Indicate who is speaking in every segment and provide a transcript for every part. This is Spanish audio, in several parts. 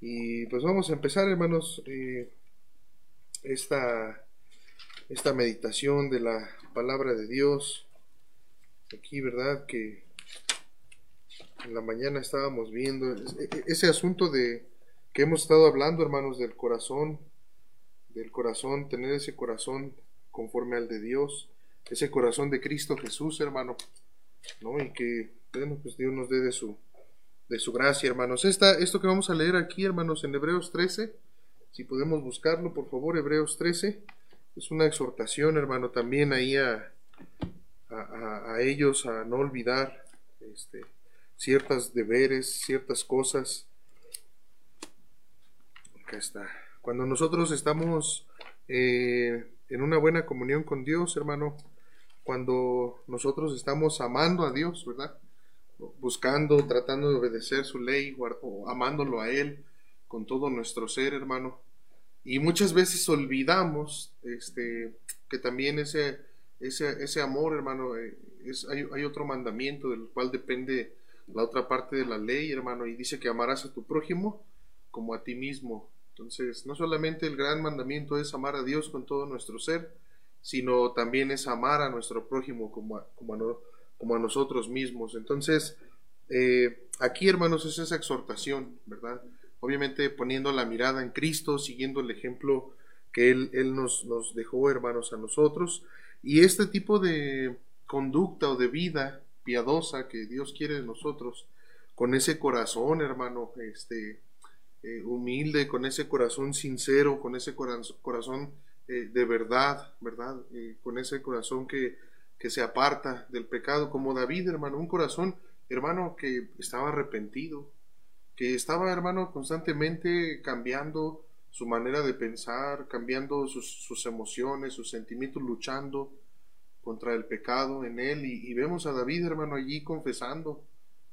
Speaker 1: Y pues vamos a empezar, hermanos, eh, esta, esta meditación de la palabra de Dios. Aquí, ¿verdad? Que en la mañana estábamos viendo e, e, ese asunto de que hemos estado hablando, hermanos, del corazón, del corazón, tener ese corazón conforme al de Dios, ese corazón de Cristo Jesús, hermano, ¿no? Y que, bueno, pues Dios nos dé de su, de su gracia, hermanos. Esta, esto que vamos a leer aquí, hermanos, en Hebreos 13, si podemos buscarlo, por favor, Hebreos 13, es una exhortación, hermano, también ahí a, a, a ellos a no olvidar este, ciertas deberes, ciertas cosas. Acá está. Cuando nosotros estamos eh, en una buena comunión con Dios, hermano, cuando nosotros estamos amando a Dios, ¿verdad? Buscando, tratando de obedecer su ley, o amándolo a Él con todo nuestro ser, hermano. Y muchas veces olvidamos este, que también ese, ese, ese amor, hermano, eh, es, hay, otro mandamiento del cual depende la otra parte de la ley, hermano, y dice que amarás a tu prójimo como a ti mismo. Entonces, no solamente el gran mandamiento es amar a Dios con todo nuestro ser, sino también es amar a nuestro prójimo como a, como a, como a nosotros mismos. Entonces, eh, aquí, hermanos, es esa exhortación, ¿verdad? Obviamente poniendo la mirada en Cristo, siguiendo el ejemplo que Él, él nos, nos dejó, hermanos, a nosotros. Y este tipo de conducta o de vida piadosa que Dios quiere de nosotros, con ese corazón, hermano, este, eh, humilde, con ese corazón sincero, con ese corazón eh, de verdad, ¿verdad? con ese corazón que que se aparta del pecado, como David, hermano, un corazón, hermano, que estaba arrepentido, que estaba, hermano, constantemente cambiando su manera de pensar, cambiando sus, emociones, sus sentimientos, luchando contra el pecado en él. Y, vemos a David, hermano, allí confesando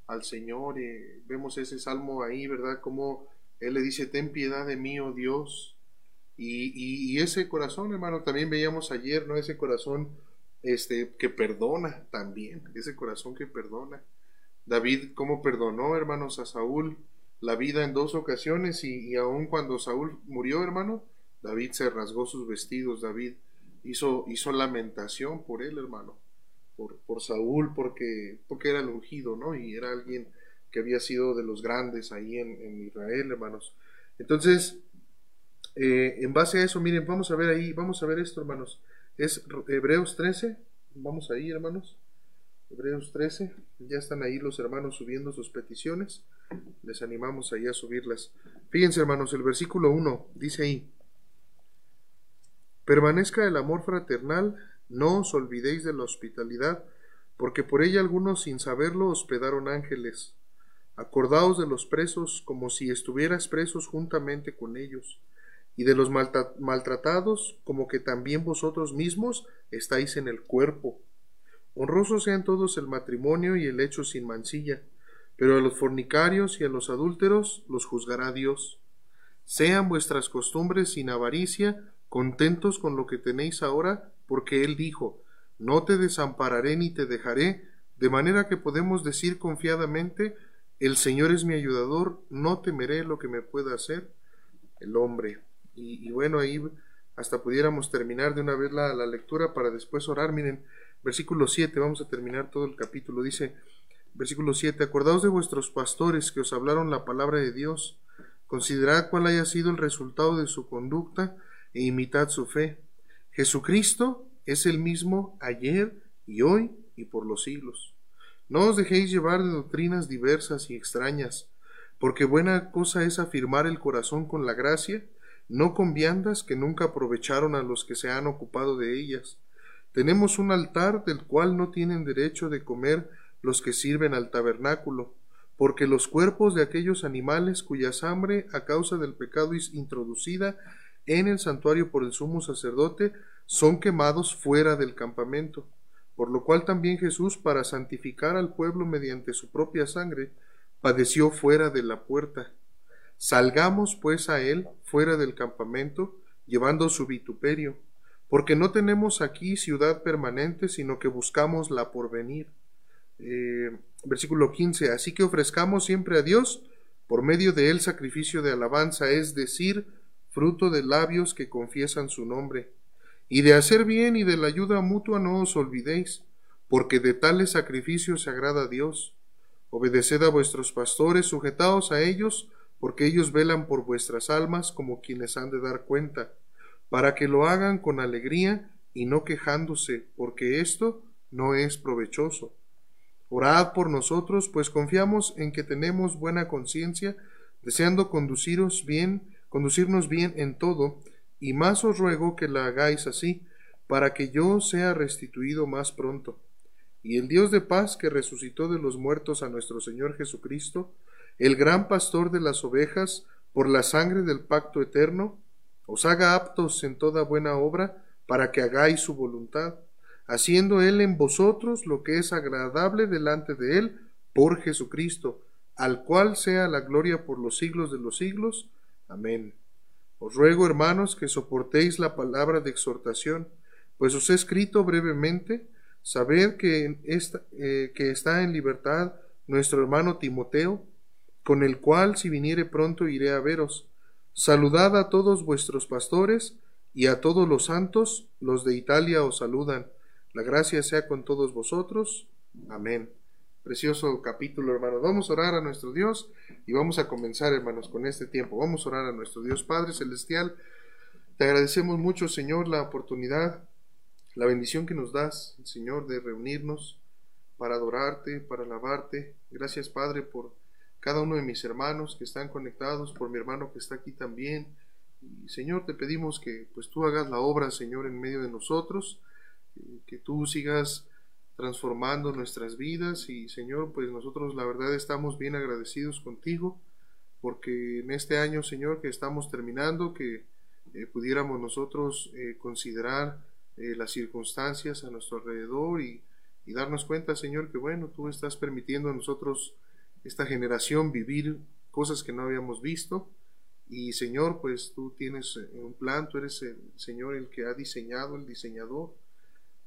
Speaker 1: al Señor. y vemos ese salmo ahí, ¿verdad? Como él le dice, ten piedad de mí, oh Dios. Y, y ese corazón, hermano, también veíamos ayer, ¿no? Ese corazón este, que perdona también, ese corazón que perdona. David, ¿cómo perdonó, hermanos, a Saúl la vida en dos ocasiones y, y aun cuando Saúl murió, hermano, David se rasgó sus vestidos, David hizo, hizo lamentación por él, hermano, por, por Saúl, porque, porque era el ungido, ¿no? Y era alguien que había sido de los grandes ahí en, en Israel, hermanos. Entonces, eh, en base a eso, miren, vamos a ver ahí, vamos a ver esto, hermanos. Es Hebreos 13. Vamos ahí, hermanos. Hebreos 13. Ya están ahí los hermanos subiendo sus peticiones. Les animamos ahí a subirlas. Fíjense, hermanos, el versículo 1 dice ahí. Permanezca el amor fraternal, no os olvidéis de la hospitalidad, porque por ella algunos sin saberlo hospedaron ángeles. Acordaos de los presos como si estuvieras presos juntamente con ellos y de los maltratados, como que también vosotros mismos estáis en el cuerpo. Honrosos sean todos el matrimonio y el hecho sin mancilla, pero a los fornicarios y a los adúlteros los juzgará Dios. Sean vuestras costumbres sin avaricia, contentos con lo que tenéis ahora, porque Él dijo, No te desampararé ni te dejaré, de manera que podemos decir confiadamente, El Señor es mi ayudador, no temeré lo que me pueda hacer el hombre. Y, bueno, ahí hasta pudiéramos terminar de una vez la, la, lectura para después orar. Miren, versículo 7, vamos a terminar todo el capítulo. Dice, versículo 7, acordaos de vuestros pastores que os hablaron la palabra de Dios, considerad cuál haya sido el resultado de su conducta e imitad su fe. Jesucristo es el mismo ayer y hoy y por los siglos. No os dejéis llevar de doctrinas diversas y extrañas, porque buena cosa es afirmar el corazón con la gracia, no con viandas que nunca aprovecharon a los que se han ocupado de ellas. Tenemos un altar del cual no tienen derecho de comer los que sirven al tabernáculo, porque los cuerpos de aquellos animales cuya sangre a causa del pecado es introducida en el santuario por el sumo sacerdote son quemados fuera del campamento, por lo cual también Jesús, para santificar al pueblo mediante su propia sangre, padeció fuera de la puerta Salgamos pues a él fuera del campamento, llevando su vituperio, porque no tenemos aquí ciudad permanente, sino que buscamos la porvenir. Eh, versículo 15. Así que ofrezcamos siempre a Dios por medio de él sacrificio de alabanza, es decir, fruto de labios que confiesan su nombre. Y de hacer bien y de la ayuda mutua no os olvidéis, porque de tales sacrificios se agrada a Dios. Obedeced a vuestros pastores, sujetaos a ellos, porque ellos velan por vuestras almas como quienes han de dar cuenta, para que lo hagan con alegría y no quejándose, porque esto no es provechoso. Orad por nosotros, pues confiamos en que tenemos buena conciencia, deseando conduciros bien, conducirnos bien en todo, y más os ruego que la hagáis así, para que yo sea restituido más pronto. Y el Dios de paz que resucitó de los muertos a nuestro Señor Jesucristo, el gran pastor de las ovejas, por la sangre del pacto eterno, os haga aptos en toda buena obra, para que hagáis su voluntad, haciendo Él en vosotros lo que es agradable delante de Él por Jesucristo, al cual sea la gloria por los siglos de los siglos. Amén. Os ruego, hermanos, que soportéis la palabra de exhortación, pues os he escrito brevemente, sabed que, eh, que está en libertad nuestro hermano Timoteo, con el cual si viniere pronto iré a veros. Saludad a todos vuestros pastores y a todos los santos, los de Italia os saludan. La gracia sea con todos vosotros. Amén. Precioso capítulo, hermanos. Vamos a orar a nuestro Dios y vamos a comenzar, hermanos, con este tiempo. Vamos a orar a nuestro Dios Padre Celestial. Te agradecemos mucho, Señor, la oportunidad, la bendición que nos das, Señor, de reunirnos para adorarte, para alabarte. Gracias, Padre, por cada uno de mis hermanos que están conectados, por mi hermano que está aquí también. Y, Señor, te pedimos que pues tú hagas la obra, Señor, en medio de nosotros, que tú sigas transformando nuestras vidas y Señor, pues nosotros la verdad estamos bien agradecidos contigo porque en este año, Señor, que estamos terminando, que eh, pudiéramos nosotros eh, considerar eh, las circunstancias a nuestro alrededor y, y darnos cuenta, Señor, que bueno, tú estás permitiendo a nosotros esta generación vivir cosas que no habíamos visto. Y Señor, pues tú tienes eh, un plan, tú eres el Señor el que ha diseñado, el diseñador.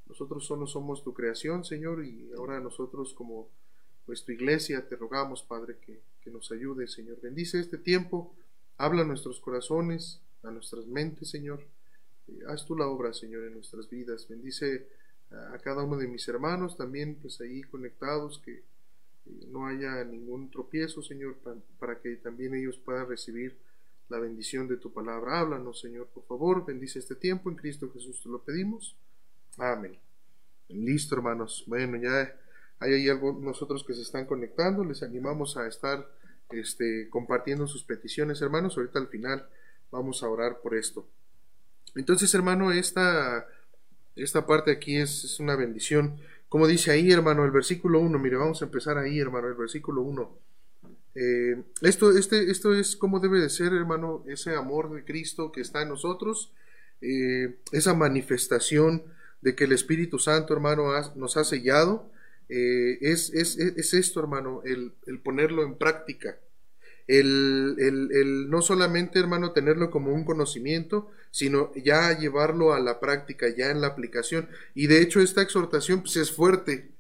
Speaker 1: Nosotros solo somos tu creación, Señor, y ahora nosotros como pues tu iglesia te rogamos, Padre, que, que nos ayude, Señor. Bendice este tiempo, habla a nuestros corazones, a nuestras mentes, Señor. Eh, haz tú la obra, Señor, en nuestras vidas. Bendice a cada uno de mis hermanos también, pues ahí conectados, que no haya ningún tropiezo, Señor, para, que también ellos puedan recibir la bendición de tu palabra. Háblanos, Señor, por favor, bendice este tiempo, en Cristo Jesús te lo pedimos. Amén. Listo, hermanos. Bueno, ya hay ahí algo nosotros que se están conectando, les animamos a estar este, compartiendo sus peticiones, hermanos. Ahorita al final vamos a orar por esto. Entonces, hermano, esta, esta parte aquí es una bendición. Como dice ahí, hermano, el versículo 1, mire, vamos a empezar ahí, hermano, el versículo 1. Eh, esto, este, esto es como debe de ser, hermano, ese amor de Cristo que está en nosotros, eh, esa manifestación de que el Espíritu Santo, hermano, nos ha sellado, eh, es, es, es, esto, hermano, el, el ponerlo en práctica el, el, el, no solamente, hermano, tenerlo como un conocimiento, sino ya llevarlo a la práctica, ya en la aplicación. Y de hecho esta exhortación pues, es fuerte,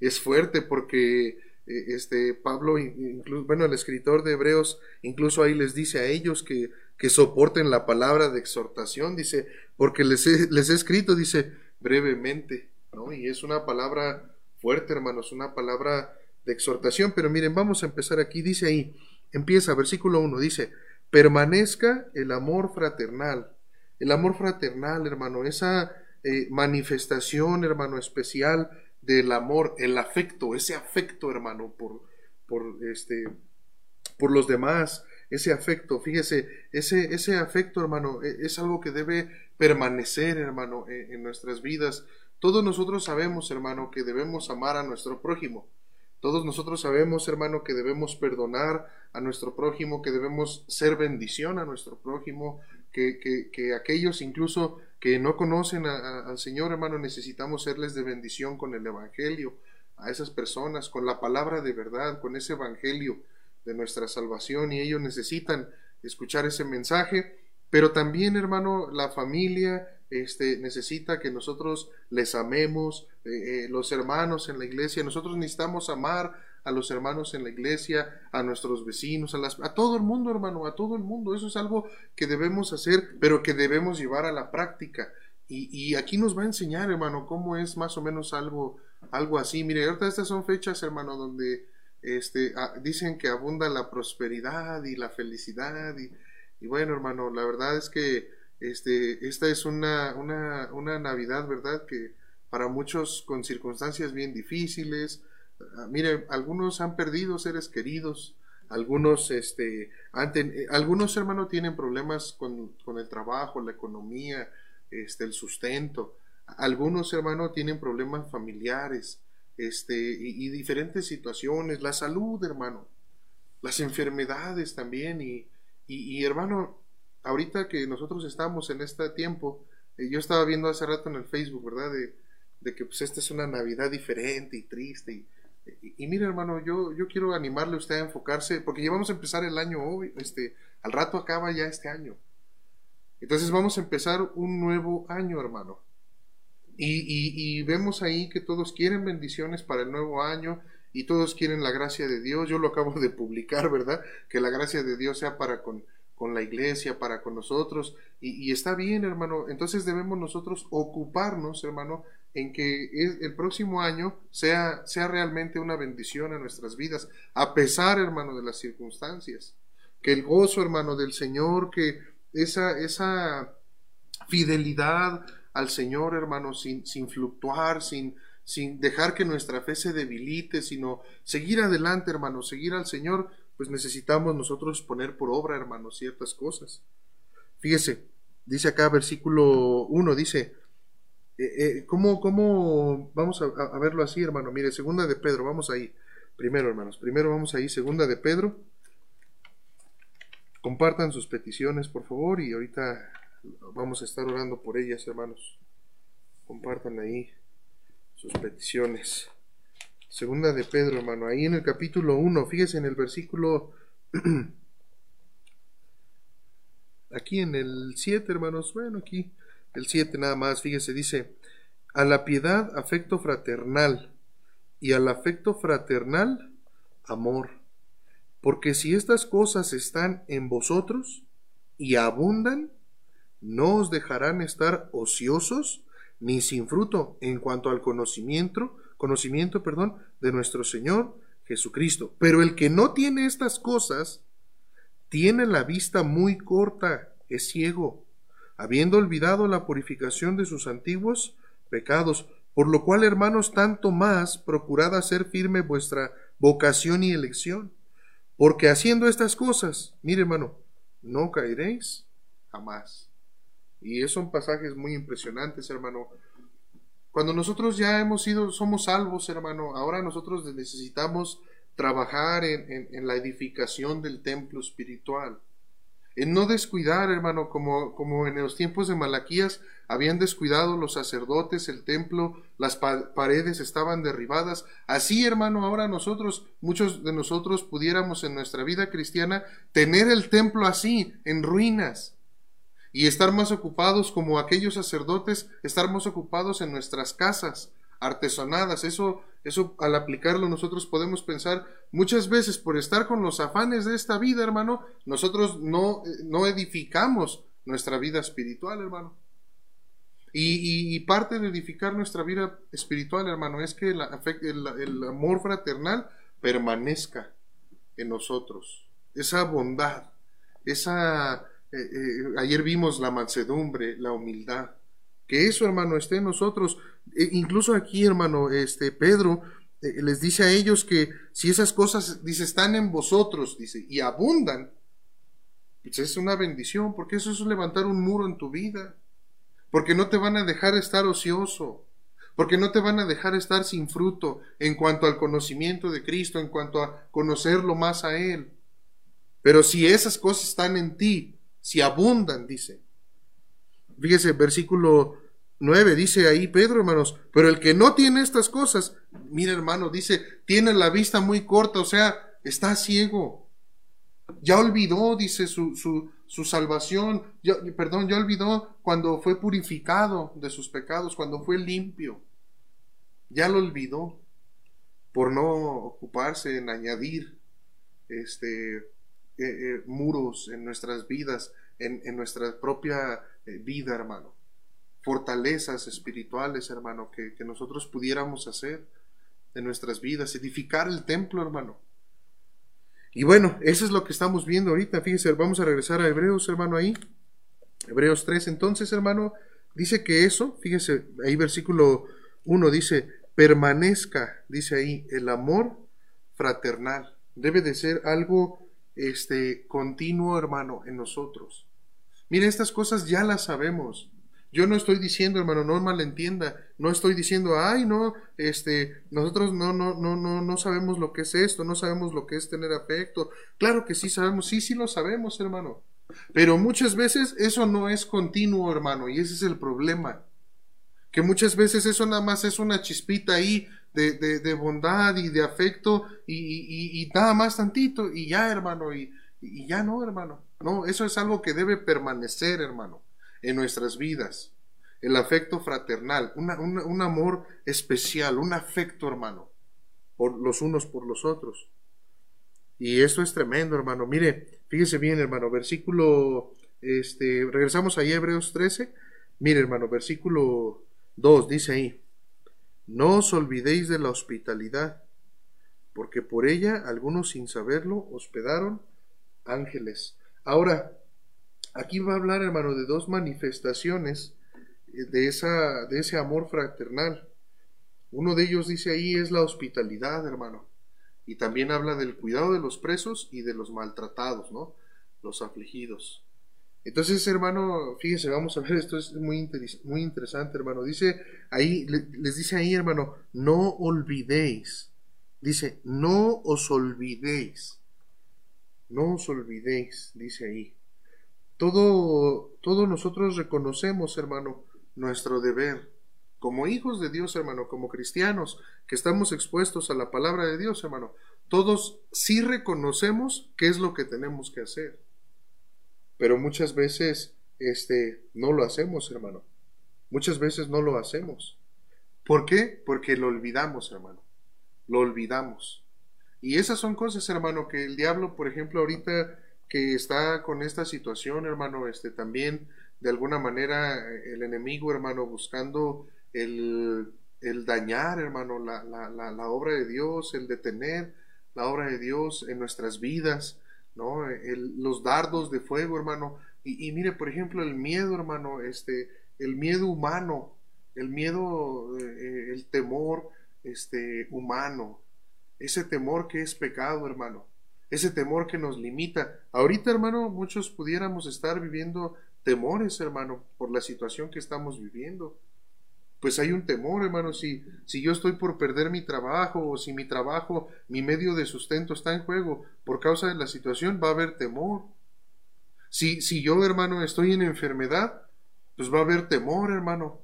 Speaker 1: es fuerte porque eh, este Pablo, incluso, bueno, el escritor de Hebreos, incluso ahí les dice a ellos que, que soporten la palabra de exhortación, dice, porque les he, les he escrito, dice, brevemente, ¿no? Y es una palabra fuerte, hermanos, una palabra de exhortación, pero miren, vamos a empezar aquí, dice ahí, Empieza, versículo 1, dice, permanezca el amor fraternal. El amor fraternal, hermano, esa eh, manifestación, hermano, especial del amor, el afecto, ese afecto, hermano, por, por, este, por los demás, ese afecto, fíjese, ese, ese afecto, hermano, e, es algo que debe permanecer, hermano, en, en nuestras vidas. Todos nosotros sabemos, hermano, que debemos amar a nuestro prójimo. Todos nosotros sabemos, hermano, que debemos perdonar a nuestro prójimo, que debemos ser bendición a nuestro prójimo, que, que, aquellos incluso que no conocen al Señor, hermano, necesitamos serles de bendición con el Evangelio, a esas personas, con la palabra de verdad, con ese Evangelio de nuestra salvación, y ellos necesitan escuchar ese mensaje, pero también, hermano, la familia, este, necesita que nosotros les amemos, eh, eh, los hermanos en la iglesia, nosotros necesitamos amar a los hermanos en la iglesia, a nuestros vecinos, a, las, a todo el mundo, hermano, a todo el mundo. Eso es algo que debemos hacer, pero que debemos llevar a la práctica. Y, y aquí nos va a enseñar, hermano, cómo es más o menos algo, algo así. Mire, ahorita estas son fechas, hermano, donde este, ah, dicen que abunda la prosperidad y la felicidad. Y, y bueno, hermano, la verdad es que este, esta es una, una, una Navidad, ¿verdad? Que para muchos con circunstancias bien difíciles. Ah, mire, algunos han perdido seres queridos, algunos, este, eh, algunos hermanos tienen problemas con, con, el trabajo, la economía, este, el sustento. Algunos hermanos tienen problemas familiares, este, y, diferentes situaciones, la salud, hermano, las enfermedades también, y, y, hermano, ahorita que nosotros estamos en este tiempo, eh, yo estaba viendo hace rato en el Facebook, ¿verdad? De, de que pues esta es una Navidad diferente y triste. Y, y, mire hermano, yo, yo quiero animarle a usted a enfocarse, porque ya vamos a empezar el año hoy, este, al rato acaba ya este año. Entonces vamos a empezar un nuevo año, hermano. Y, y, vemos ahí que todos quieren bendiciones para el nuevo año y todos quieren la gracia de Dios. Yo lo acabo de publicar, ¿verdad? Que la gracia de Dios sea para con, con la iglesia, para con nosotros. Y, está bien, hermano. Entonces debemos nosotros ocuparnos, hermano, en que el próximo año sea, sea realmente una bendición a nuestras vidas, a pesar, hermano, de las circunstancias. Que el gozo, hermano, del Señor, que esa, esa fidelidad al Señor, hermano, sin, sin fluctuar, sin, sin dejar que nuestra fe se debilite, sino seguir adelante, hermano, seguir al Señor, pues necesitamos nosotros poner por obra, hermano, ciertas cosas. Fíjese, dice acá versículo 1, dice, eh, eh, ¿cómo, ¿cómo, vamos a, a, verlo así, hermano? Mire, segunda de Pedro, vamos ahí. Primero, hermanos, primero vamos ahí, segunda de Pedro. Compartan sus peticiones, por favor, y ahorita vamos a estar orando por ellas, hermanos. Compartan ahí sus peticiones. Segunda de Pedro, hermano, ahí en el capítulo 1, fíjese en el versículo aquí en el 7, hermanos, bueno, aquí el 7 nada más, fíjese, dice, a la piedad afecto fraternal y al afecto fraternal amor. Porque si estas cosas están en vosotros y abundan, no os dejarán estar ociosos ni sin fruto en cuanto al conocimiento, conocimiento, perdón, de nuestro Señor Jesucristo. Pero el que no tiene estas cosas tiene la vista muy corta, es ciego, habiendo olvidado la purificación de sus antiguos pecados, por lo cual, hermanos, tanto más procurad hacer firme vuestra vocación y elección, porque haciendo estas cosas, mire hermano, no caeréis jamás. Y esos son pasajes muy impresionantes, hermano. Cuando nosotros ya hemos sido, somos salvos, hermano, ahora nosotros necesitamos trabajar en, en la edificación del templo espiritual en no descuidar, hermano, como, como en los tiempos de Malaquías habían descuidado los sacerdotes, el templo, las paredes estaban derribadas. Así, hermano, ahora nosotros, muchos de nosotros pudiéramos en nuestra vida cristiana tener el templo así, en ruinas, y estar más ocupados como aquellos sacerdotes, estar más ocupados en nuestras casas, artesonadas. Eso, eso al aplicarlo nosotros podemos pensar muchas veces por estar con los afanes de esta vida, hermano, nosotros no, no edificamos nuestra vida espiritual, hermano. Y, y, parte de edificar nuestra vida espiritual, hermano, es que el, el, amor fraternal permanezca en nosotros. Esa bondad, esa... Eh, eh, ayer vimos la mansedumbre, la humildad. Que eso, hermano, esté en nosotros. E incluso aquí, hermano, este Pedro eh, les dice a ellos que si esas cosas, dice, están en vosotros, dice, y abundan, pues es una bendición, porque eso es levantar un muro en tu vida, porque no te van a dejar estar ocioso, porque no te van a dejar estar sin fruto en cuanto al conocimiento de Cristo, en cuanto a conocerlo más a Él. Pero si esas cosas están en ti, si abundan, dice. Fíjese, versículo 9 dice ahí Pedro, hermanos, pero el que no tiene estas cosas, mira hermano, dice, tiene la vista muy corta, o sea, está ciego. Ya olvidó, dice, su, su, su salvación, ya, perdón, ya olvidó cuando fue purificado de sus pecados, cuando fue limpio. Ya lo olvidó. por no ocuparse en añadir este, eh, eh, muros en nuestras vidas, en, nuestra propia eh, vida, hermano. Fortalezas espirituales, hermano, que, que nosotros pudiéramos hacer en nuestras vidas, edificar el templo, hermano. Y bueno, eso es lo que estamos viendo ahorita. Fíjese, vamos a regresar a Hebreos, hermano, ahí. Hebreos 3, entonces, hermano, dice que eso, fíjese, ahí versículo 1 dice, permanezca, dice ahí, el amor fraternal. Debe de ser algo este continuo, hermano, en nosotros. Mire, estas cosas ya las sabemos. Yo no estoy diciendo, hermano, no malentienda, no estoy diciendo, ay, no, este, nosotros no, no, no, no, no sabemos lo que es esto, no sabemos lo que es tener afecto. Claro que sí sabemos, sí, sí lo sabemos, hermano. Pero muchas veces eso no es continuo, hermano, y ese es el problema. Que muchas veces eso nada más es una chispita ahí de, de, bondad y de afecto y, y, nada más tantito y ya, hermano, y, y ya no, hermano. No, eso es algo que debe permanecer, hermano en nuestras vidas. El afecto fraternal, un amor especial, un afecto, hermano, por los unos por los otros. Y esto es tremendo, hermano. Mire, fíjese bien, hermano, versículo, este, regresamos a Hebreos 13. Mire, hermano, versículo 2 dice ahí, no os olvidéis de la hospitalidad, porque por ella algunos sin saberlo hospedaron ángeles. Ahora, Aquí va a hablar, hermano, de dos manifestaciones eh, de, esa, de ese amor fraternal. Uno de ellos dice ahí es la hospitalidad, hermano. Y también habla del cuidado de los presos y de los maltratados, ¿no? Los afligidos. Entonces, hermano, fíjese, vamos a ver, esto es muy, muy interesante, hermano. Dice ahí, les dice ahí, hermano, no olvidéis. Dice, no os olvidéis. No os olvidéis, dice ahí. Todo, todos nosotros reconocemos, hermano, nuestro deber. Como hijos de Dios, hermano, como cristianos que estamos expuestos a la palabra de Dios, hermano, todos sí reconocemos qué es lo que tenemos que hacer. Pero muchas veces este no lo hacemos, hermano. Muchas veces no lo hacemos. ¿Por qué? Porque lo olvidamos, hermano. Lo olvidamos. Y esas son cosas, hermano, que el diablo, por ejemplo, ahorita que está con esta situación, hermano, este también de alguna manera el enemigo, hermano, buscando el, el dañar, hermano, la, la, la, obra de Dios, el detener la obra de Dios en nuestras vidas, ¿no? los dardos de fuego, hermano. Y, mire, por ejemplo, el miedo, hermano, este, el miedo humano, el miedo, eh, el temor, este, humano, ese temor que es pecado, hermano ese temor que nos limita. Ahorita, hermano, muchos pudiéramos estar viviendo temores, hermano, por la situación que estamos viviendo. Pues hay un temor, hermano, si, si yo estoy por perder mi trabajo o si mi trabajo, mi medio de sustento está en juego por causa de la situación, va a haber temor. Si, si yo, hermano, estoy en enfermedad, pues va a haber temor, hermano.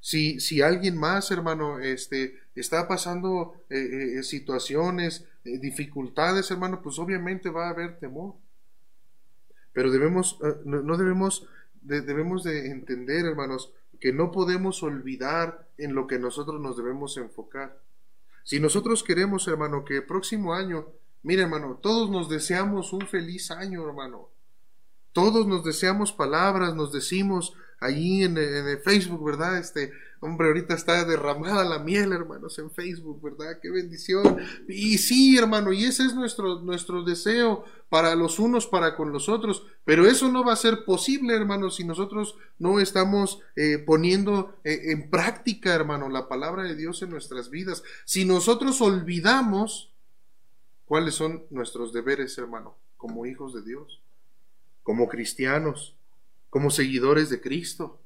Speaker 1: Si, si alguien más, hermano, este, está pasando eh, eh, situaciones, eh, dificultades, hermano, pues obviamente va a haber temor. Pero debemos, no, debemos, debemos de entender, hermanos, que no podemos olvidar en lo que nosotros nos debemos enfocar. Si nosotros queremos, hermano, que el próximo año, mire, hermano, todos nos deseamos un feliz año, hermano. Todos nos deseamos palabras, nos decimos allí en, en Facebook, ¿verdad? Este, hombre, ahorita está derramada la miel, hermanos, en Facebook, ¿verdad? Qué bendición. Y sí, hermano, y ese es nuestro, nuestro deseo para los unos, para con los otros. Pero eso no va a ser posible, hermano, si nosotros no estamos eh, poniendo eh, en práctica, hermano, la palabra de Dios en nuestras vidas. Si nosotros olvidamos cuáles son nuestros deberes, hermano, como hijos de Dios como cristianos, como seguidores de Cristo.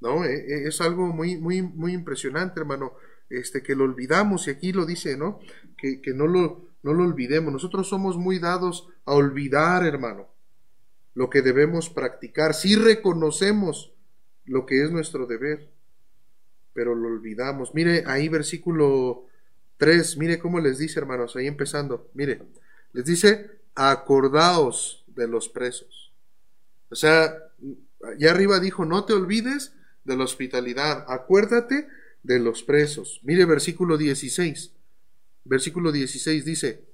Speaker 1: ¿No? E, e, es algo muy, muy, muy impresionante, hermano, este, que lo olvidamos, y aquí lo dice, ¿no? Que, no, lo, no lo olvidemos. Nosotros somos muy dados a olvidar, hermano, lo que debemos practicar. Sí reconocemos lo que es nuestro deber, pero lo olvidamos. Mire ahí versículo 3, mire cómo les dice, hermanos, ahí empezando, mire, les dice, acordaos de los presos. O sea, allá arriba dijo, no te olvides de la hospitalidad, acuérdate de los presos. Mire versículo 16. versículo 16 dice,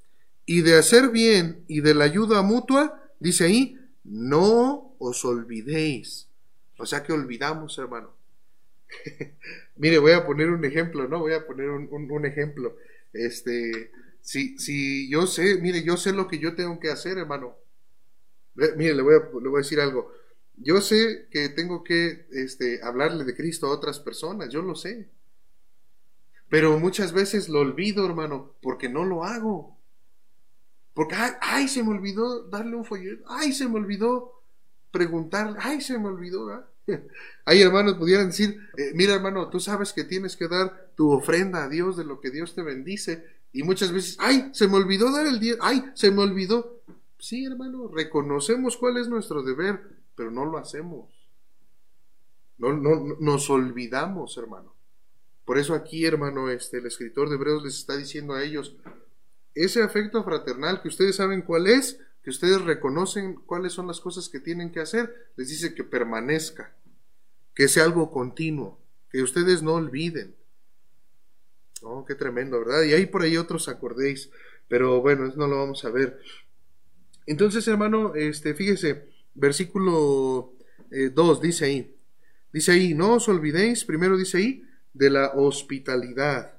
Speaker 1: y de hacer bien y de la ayuda mutua, dice ahí, no os olvidéis. O sea que olvidamos, hermano. Mire, voy a poner un ejemplo, ¿no? Voy a poner un, ejemplo. Este, si, si yo sé, mire, yo sé lo que yo tengo que hacer, hermano. Mire, le voy a, le voy a decir algo. Yo sé que tengo que este, hablarle de Cristo a otras personas, yo lo sé. Pero muchas veces lo olvido, hermano, porque no lo hago. Porque, ay, se me olvidó darle un folleto, ay, se me olvidó preguntarle, ay, se me olvidó. ¿verdad? Hay hermanos pudieran decir, eh, mira hermano, tú sabes que tienes que dar tu ofrenda a Dios de lo que Dios te bendice. Y muchas veces, ay, se me olvidó dar el día, ay, se me olvidó. Sí, hermano, reconocemos cuál es nuestro deber, pero no lo hacemos. No, no, nos olvidamos, hermano. Por eso aquí, hermano, este, el escritor de Hebreos les está diciendo a ellos, ese afecto fraternal que ustedes saben cuál es, que ustedes reconocen cuáles son las cosas que tienen que hacer, les dice que permanezca, que sea algo continuo, que ustedes no olviden. Oh, qué tremendo, ¿verdad? Y hay por ahí otros acordéis, pero bueno, no lo vamos a ver. Entonces, hermano, este, fíjese, versículo 2 eh, dice ahí, dice ahí, no os olvidéis, primero dice ahí, de la hospitalidad,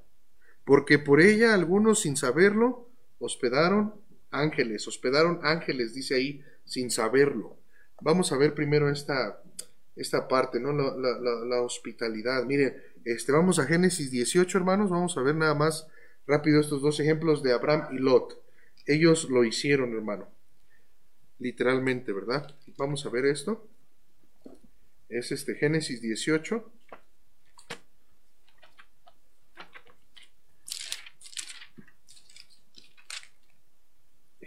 Speaker 1: porque por ella algunos sin saberlo hospedaron ángeles, hospedaron ángeles, dice ahí, sin saberlo. Vamos a ver primero esta, esta parte, ¿no? La, hospitalidad. Miren, este, vamos a Génesis 18, hermanos, vamos a ver nada más rápido estos dos ejemplos de Abraham y Lot. Ellos lo hicieron, hermano. Literalmente, ¿verdad? Vamos a ver esto. Es este Génesis 18.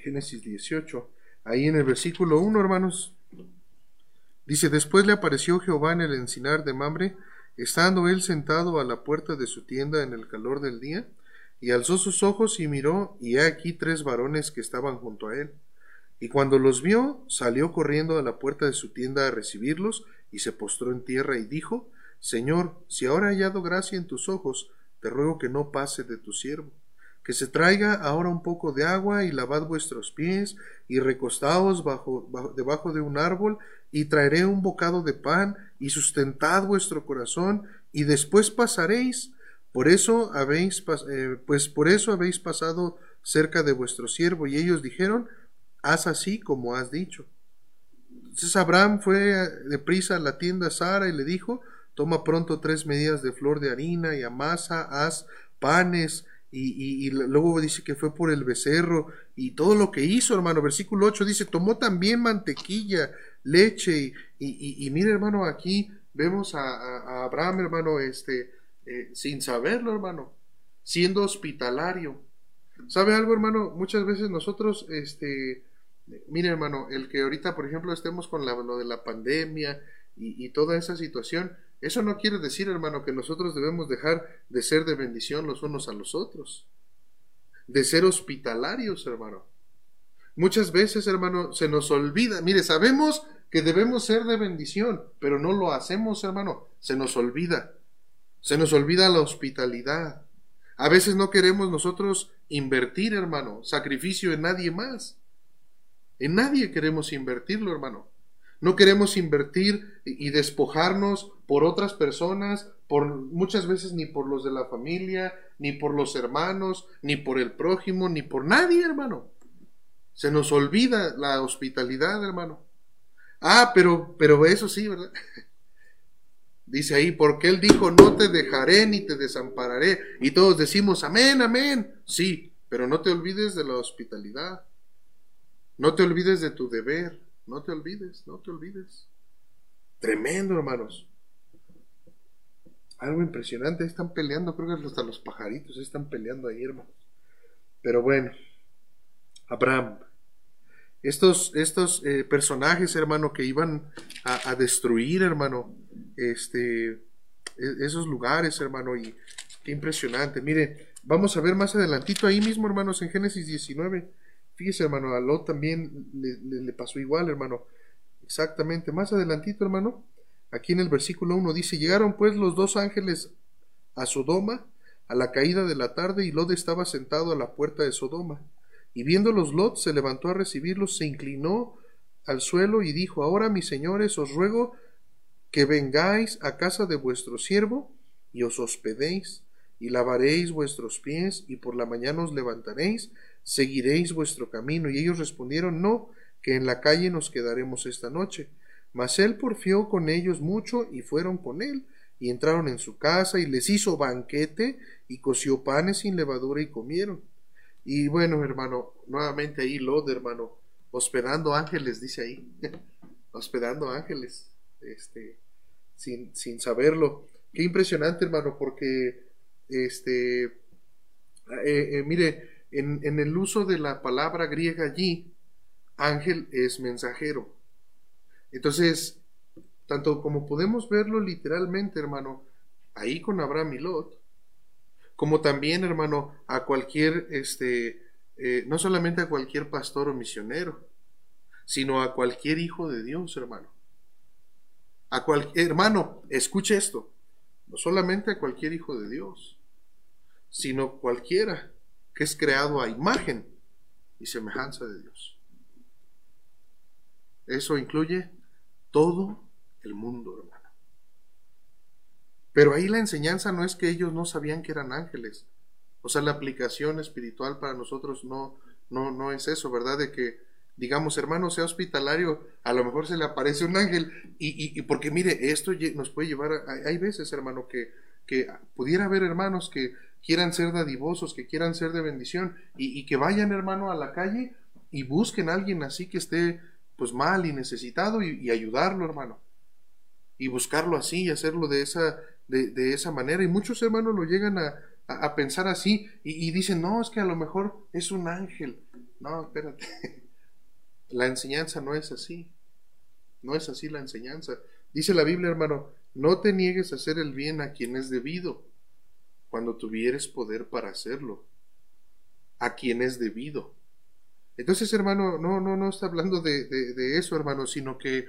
Speaker 1: Génesis 18, ahí en el versículo 1, hermanos, dice, después le apareció Jehová en el encinar de Mamre, estando él sentado a la puerta de su tienda en el calor del día, y alzó sus ojos y miró, y he aquí tres varones que estaban junto a él. Y cuando los vio, salió corriendo a la puerta de su tienda a recibirlos, y se postró en tierra y dijo, Señor, si ahora he hallado gracia en tus ojos, te ruego que no pase de tu siervo que se traiga ahora un poco de agua y lavad vuestros pies y recostaos bajo, debajo de un árbol y traeré un bocado de pan y sustentad vuestro corazón y después pasaréis. Por eso habéis, eh, pues por eso habéis pasado cerca de vuestro siervo. Y ellos dijeron, haz así como has dicho. Entonces Abraham fue deprisa a la tienda Sara y le dijo, toma pronto tres medidas de flor de harina y amasa, haz panes y, luego dice que fue por el becerro y todo lo que hizo, hermano. Versículo 8 dice, tomó también mantequilla, leche y, y, mire, hermano, aquí vemos a, Abraham, hermano, este, eh, sin saberlo, hermano, siendo hospitalario. ¿Sabe algo, hermano? Muchas veces nosotros, este, mire, hermano, el que ahorita, por ejemplo, estemos con lo de la pandemia y, y toda esa situación, eso no quiere decir, hermano, que nosotros debemos dejar de ser de bendición los unos a los otros, de ser hospitalarios, hermano. Muchas veces, hermano, se nos olvida. Mire, sabemos que debemos ser de bendición, pero no lo hacemos, hermano. Se nos olvida. Se nos olvida la hospitalidad. A veces no queremos nosotros invertir, hermano, sacrificio en nadie más. En nadie queremos invertirlo, hermano. No queremos invertir y despojarnos por otras personas, por muchas veces ni por los de la familia, ni por los hermanos, ni por el prójimo, ni por nadie, hermano. Se nos olvida la hospitalidad, hermano. Ah, pero, pero eso sí, ¿verdad? Dice ahí, porque Él dijo, no te dejaré ni te desampararé. Y todos decimos, amén, amén. Sí, pero no te olvides de la hospitalidad. No te olvides de tu deber. No te olvides, no te olvides. Tremendo, hermanos. Algo impresionante. Están peleando, creo que hasta los pajaritos están peleando ahí, hermanos. Pero bueno, Abraham. Estos, estos eh, personajes, hermano, que iban a, destruir, hermano, este, e, esos lugares, hermano, y qué impresionante. Mire, vamos a ver más adelantito ahí mismo, hermanos, en Génesis 19 Fíjese, hermano, a Lot también le, pasó igual, hermano. Exactamente. Más adelantito, hermano, aquí en el versículo 1 dice, llegaron pues los dos ángeles a Sodoma, a la caída de la tarde y Lot estaba sentado a la puerta de Sodoma. Y viéndolos Lot se levantó a recibirlos, se inclinó al suelo y dijo, Ahora mis señores, os ruego que vengáis a casa de vuestro siervo y os hospedéis, y lavaréis vuestros pies, y por la mañana os levantaréis, seguiréis vuestro camino. Y ellos respondieron, No, que en la calle nos quedaremos esta noche. Mas él porfió con ellos mucho y fueron con él, y entraron en su casa, y les hizo banquete, y coció panes sin levadura, y comieron. Y bueno, hermano, nuevamente ahí Lod, hermano, hospedando ángeles, dice ahí, hospedando ángeles, este, sin, sin saberlo. Qué impresionante, hermano, porque, este, eh, eh, mire, en, el uso de la palabra griega allí, ángel es mensajero. Entonces, tanto como podemos verlo literalmente, hermano, ahí con Abraham y Lot, como también, hermano, a cualquier, este, eh, no solamente a cualquier pastor o misionero, sino a cualquier hijo de Dios, hermano. A cualquier, hermano, escuche esto, no solamente a cualquier hijo de Dios, sino cualquiera que es creado a imagen y semejanza de Dios. Eso incluye todo el mundo, hermano. Pero ahí la enseñanza no es que ellos no sabían que eran ángeles. O sea, la aplicación espiritual para nosotros no, no, no es eso, ¿verdad? De que, digamos, hermano, sea hospitalario, a lo mejor se le aparece un ángel. Y, y, porque mire, esto nos puede llevar a, hay veces, hermano, que, que pudiera haber hermanos que quieran ser dadivosos, que quieran ser de bendición, y, y que vayan, hermano, a la calle y busquen a alguien así que esté pues mal y necesitado y, ayudarlo, hermano. Y buscarlo así y hacerlo de esa, de, esa manera. Y muchos hermanos lo llegan a, a, pensar así y, dicen, no, es que a lo mejor es un ángel. No, espérate. La enseñanza no es así. No es así la enseñanza. Dice la Biblia, hermano, no te niegues a hacer el bien a quien es debido, cuando tuvieres poder para hacerlo. A quien es debido. Entonces, hermano, no, no, no está hablando de, eso, hermano, sino que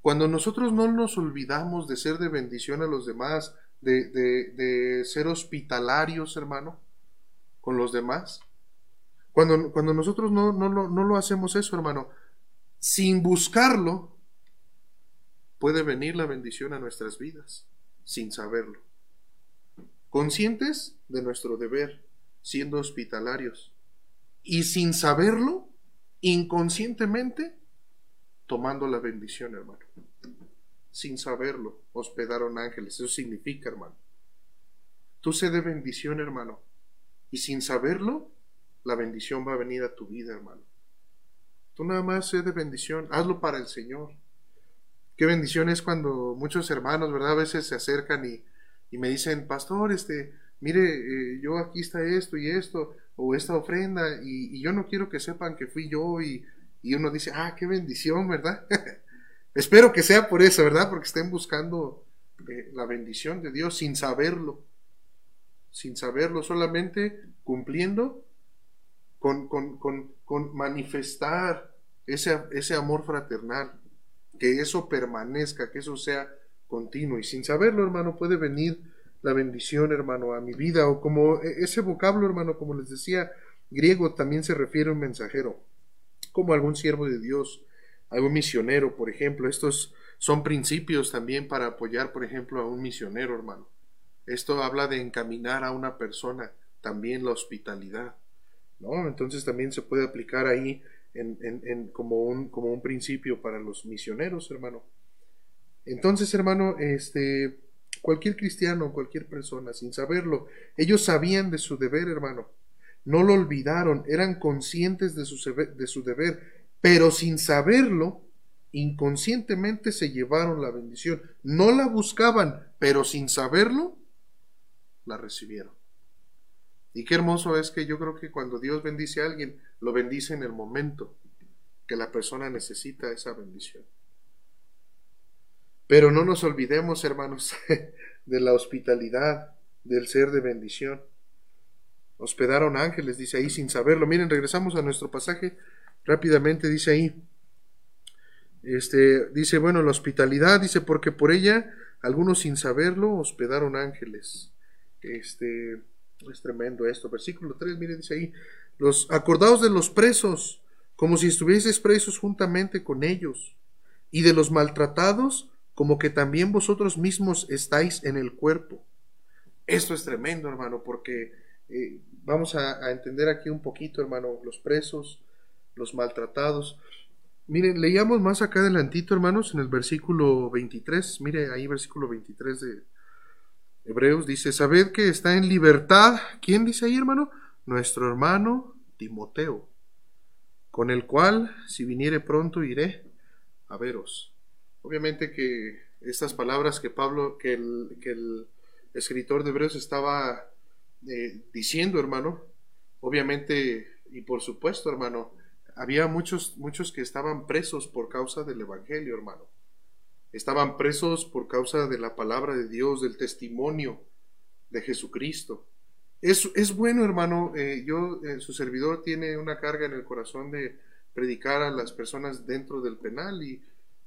Speaker 1: cuando nosotros no nos olvidamos de ser de bendición a los demás, de, de ser hospitalarios, hermano, con los demás, cuando, cuando nosotros no, no, no lo hacemos eso, hermano, sin buscarlo, puede venir la bendición a nuestras vidas, sin saberlo. Conscientes de nuestro deber, siendo hospitalarios y sin saberlo, inconscientemente, tomando la bendición, hermano. Sin saberlo, hospedaron ángeles. Eso significa, hermano. Tú sé de bendición, hermano. Y sin saberlo, la bendición va a venir a tu vida, hermano. Tú nada más sé de bendición. Hazlo para el Señor. Qué bendición es cuando muchos hermanos, ¿verdad? A veces se acercan y, y me dicen, pastor, este, mire, eh, yo aquí está esto y esto o esta ofrenda y, yo no quiero que sepan que fui yo y, uno dice, ah, qué bendición, ¿verdad? Espero que sea por eso, ¿verdad? Porque estén buscando eh, la bendición de Dios sin saberlo, sin saberlo, solamente cumpliendo con, con, con, con manifestar ese, ese amor fraternal, que eso permanezca, que eso sea continuo. Y sin saberlo, hermano, puede venir la bendición, hermano, a mi vida, o como e, ese vocablo, hermano, como les decía, griego también se refiere a un mensajero, como algún siervo de Dios, algún misionero, por ejemplo. Estos son principios también para apoyar, por ejemplo, a un misionero, hermano. Esto habla de encaminar a una persona, también la hospitalidad, ¿no? Entonces también se puede aplicar ahí en, en, como, un, como un principio para los misioneros, hermano. Entonces, hermano, este, Cualquier cristiano, cualquier persona, sin saberlo, ellos sabían de su deber, hermano. No lo olvidaron, eran conscientes de su, de su deber, pero sin saberlo, inconscientemente se llevaron la bendición. No la buscaban, pero sin saberlo, la recibieron. Y qué hermoso es que yo creo que cuando Dios bendice a alguien, lo bendice en el momento que la persona necesita esa bendición. Pero no nos olvidemos, hermanos, de la hospitalidad, del ser de bendición. Hospedaron ángeles, dice ahí, sin saberlo. Miren, regresamos a nuestro pasaje rápidamente, dice ahí. Este, dice, bueno, la hospitalidad, dice, porque por ella algunos sin saberlo hospedaron ángeles. Este, es tremendo esto. Versículo 3, mire, dice ahí, los acordados de los presos, como si estuvieseis presos juntamente con ellos, y de los maltratados, como que también vosotros mismos estáis en el cuerpo. Esto es tremendo, hermano, porque eh, vamos a, entender aquí un poquito, hermano, los presos, los maltratados. Miren, leíamos más acá adelantito, hermanos, en el versículo 23. Mire ahí, versículo 23 de Hebreos, dice, sabed que está en libertad. ¿Quién dice ahí, hermano? Nuestro hermano Timoteo, con el cual, si viniere pronto, iré a veros. Obviamente que estas palabras que Pablo, que el, escritor de Hebreos estaba eh, diciendo, hermano, obviamente y por supuesto, hermano, había muchos, muchos que estaban presos por causa del Evangelio, hermano. Estaban presos por causa de la palabra de Dios, del testimonio de Jesucristo. Es, es bueno, hermano, eh, yo, eh, su servidor tiene una carga en el corazón de predicar a las personas dentro del penal y,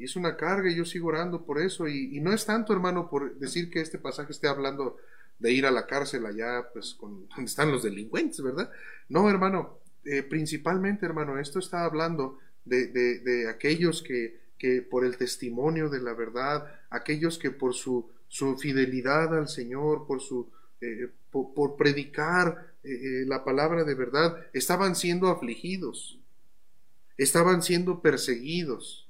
Speaker 1: es una carga y yo sigo orando por eso y, y, no es tanto, hermano, por decir que este pasaje esté hablando de ir a la cárcel allá, pues, con, donde están los delincuentes, ¿verdad? No, hermano, eh, principalmente, hermano, esto está hablando de, de, aquellos que, que, por el testimonio de la verdad, aquellos que por su, su fidelidad al Señor, por su eh, por, predicar eh, la palabra de verdad, estaban siendo afligidos, estaban siendo perseguidos,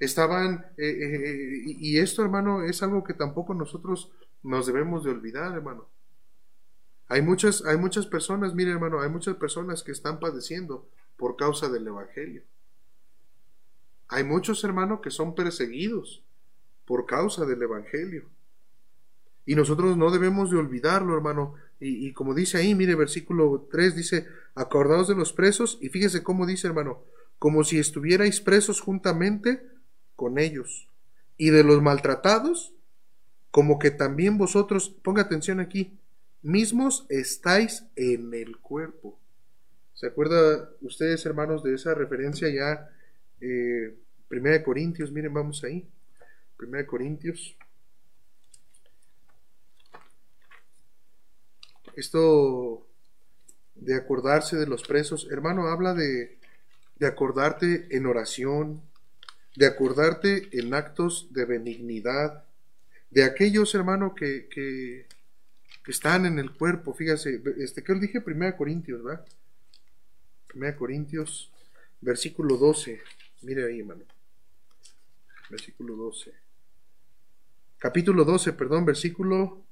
Speaker 1: estaban, y esto hermano es algo que tampoco nosotros nos debemos de olvidar, hermano. Hay muchas, hay muchas personas, mire hermano, hay muchas personas que están padeciendo por causa del Evangelio. Hay muchos hermanos que son perseguidos por causa del Evangelio. Y nosotros no debemos de olvidarlo, hermano. Y, y, como dice ahí, mire, versículo 3 dice, acordaos de los presos, y fíjese cómo dice, hermano, como si estuvierais presos juntamente con ellos. Y de los maltratados, como que también vosotros, ponga atención aquí, mismos estáis en el cuerpo. ¿Se acuerda ustedes, hermanos, de esa referencia ya? Eh, Primera de Corintios, miren, vamos ahí. Primera de Corintios. Esto de acordarse de los presos, hermano, habla de, de acordarte en oración, de acordarte en actos de benignidad, de aquellos, hermano, que, que, están en el cuerpo. Fíjase, este, ¿qué os dije? Primera Corintios, ¿verdad? Primera Corintios, versículo 12. Mire ahí, hermano. Versículo 12. Capítulo 12, perdón, versículo...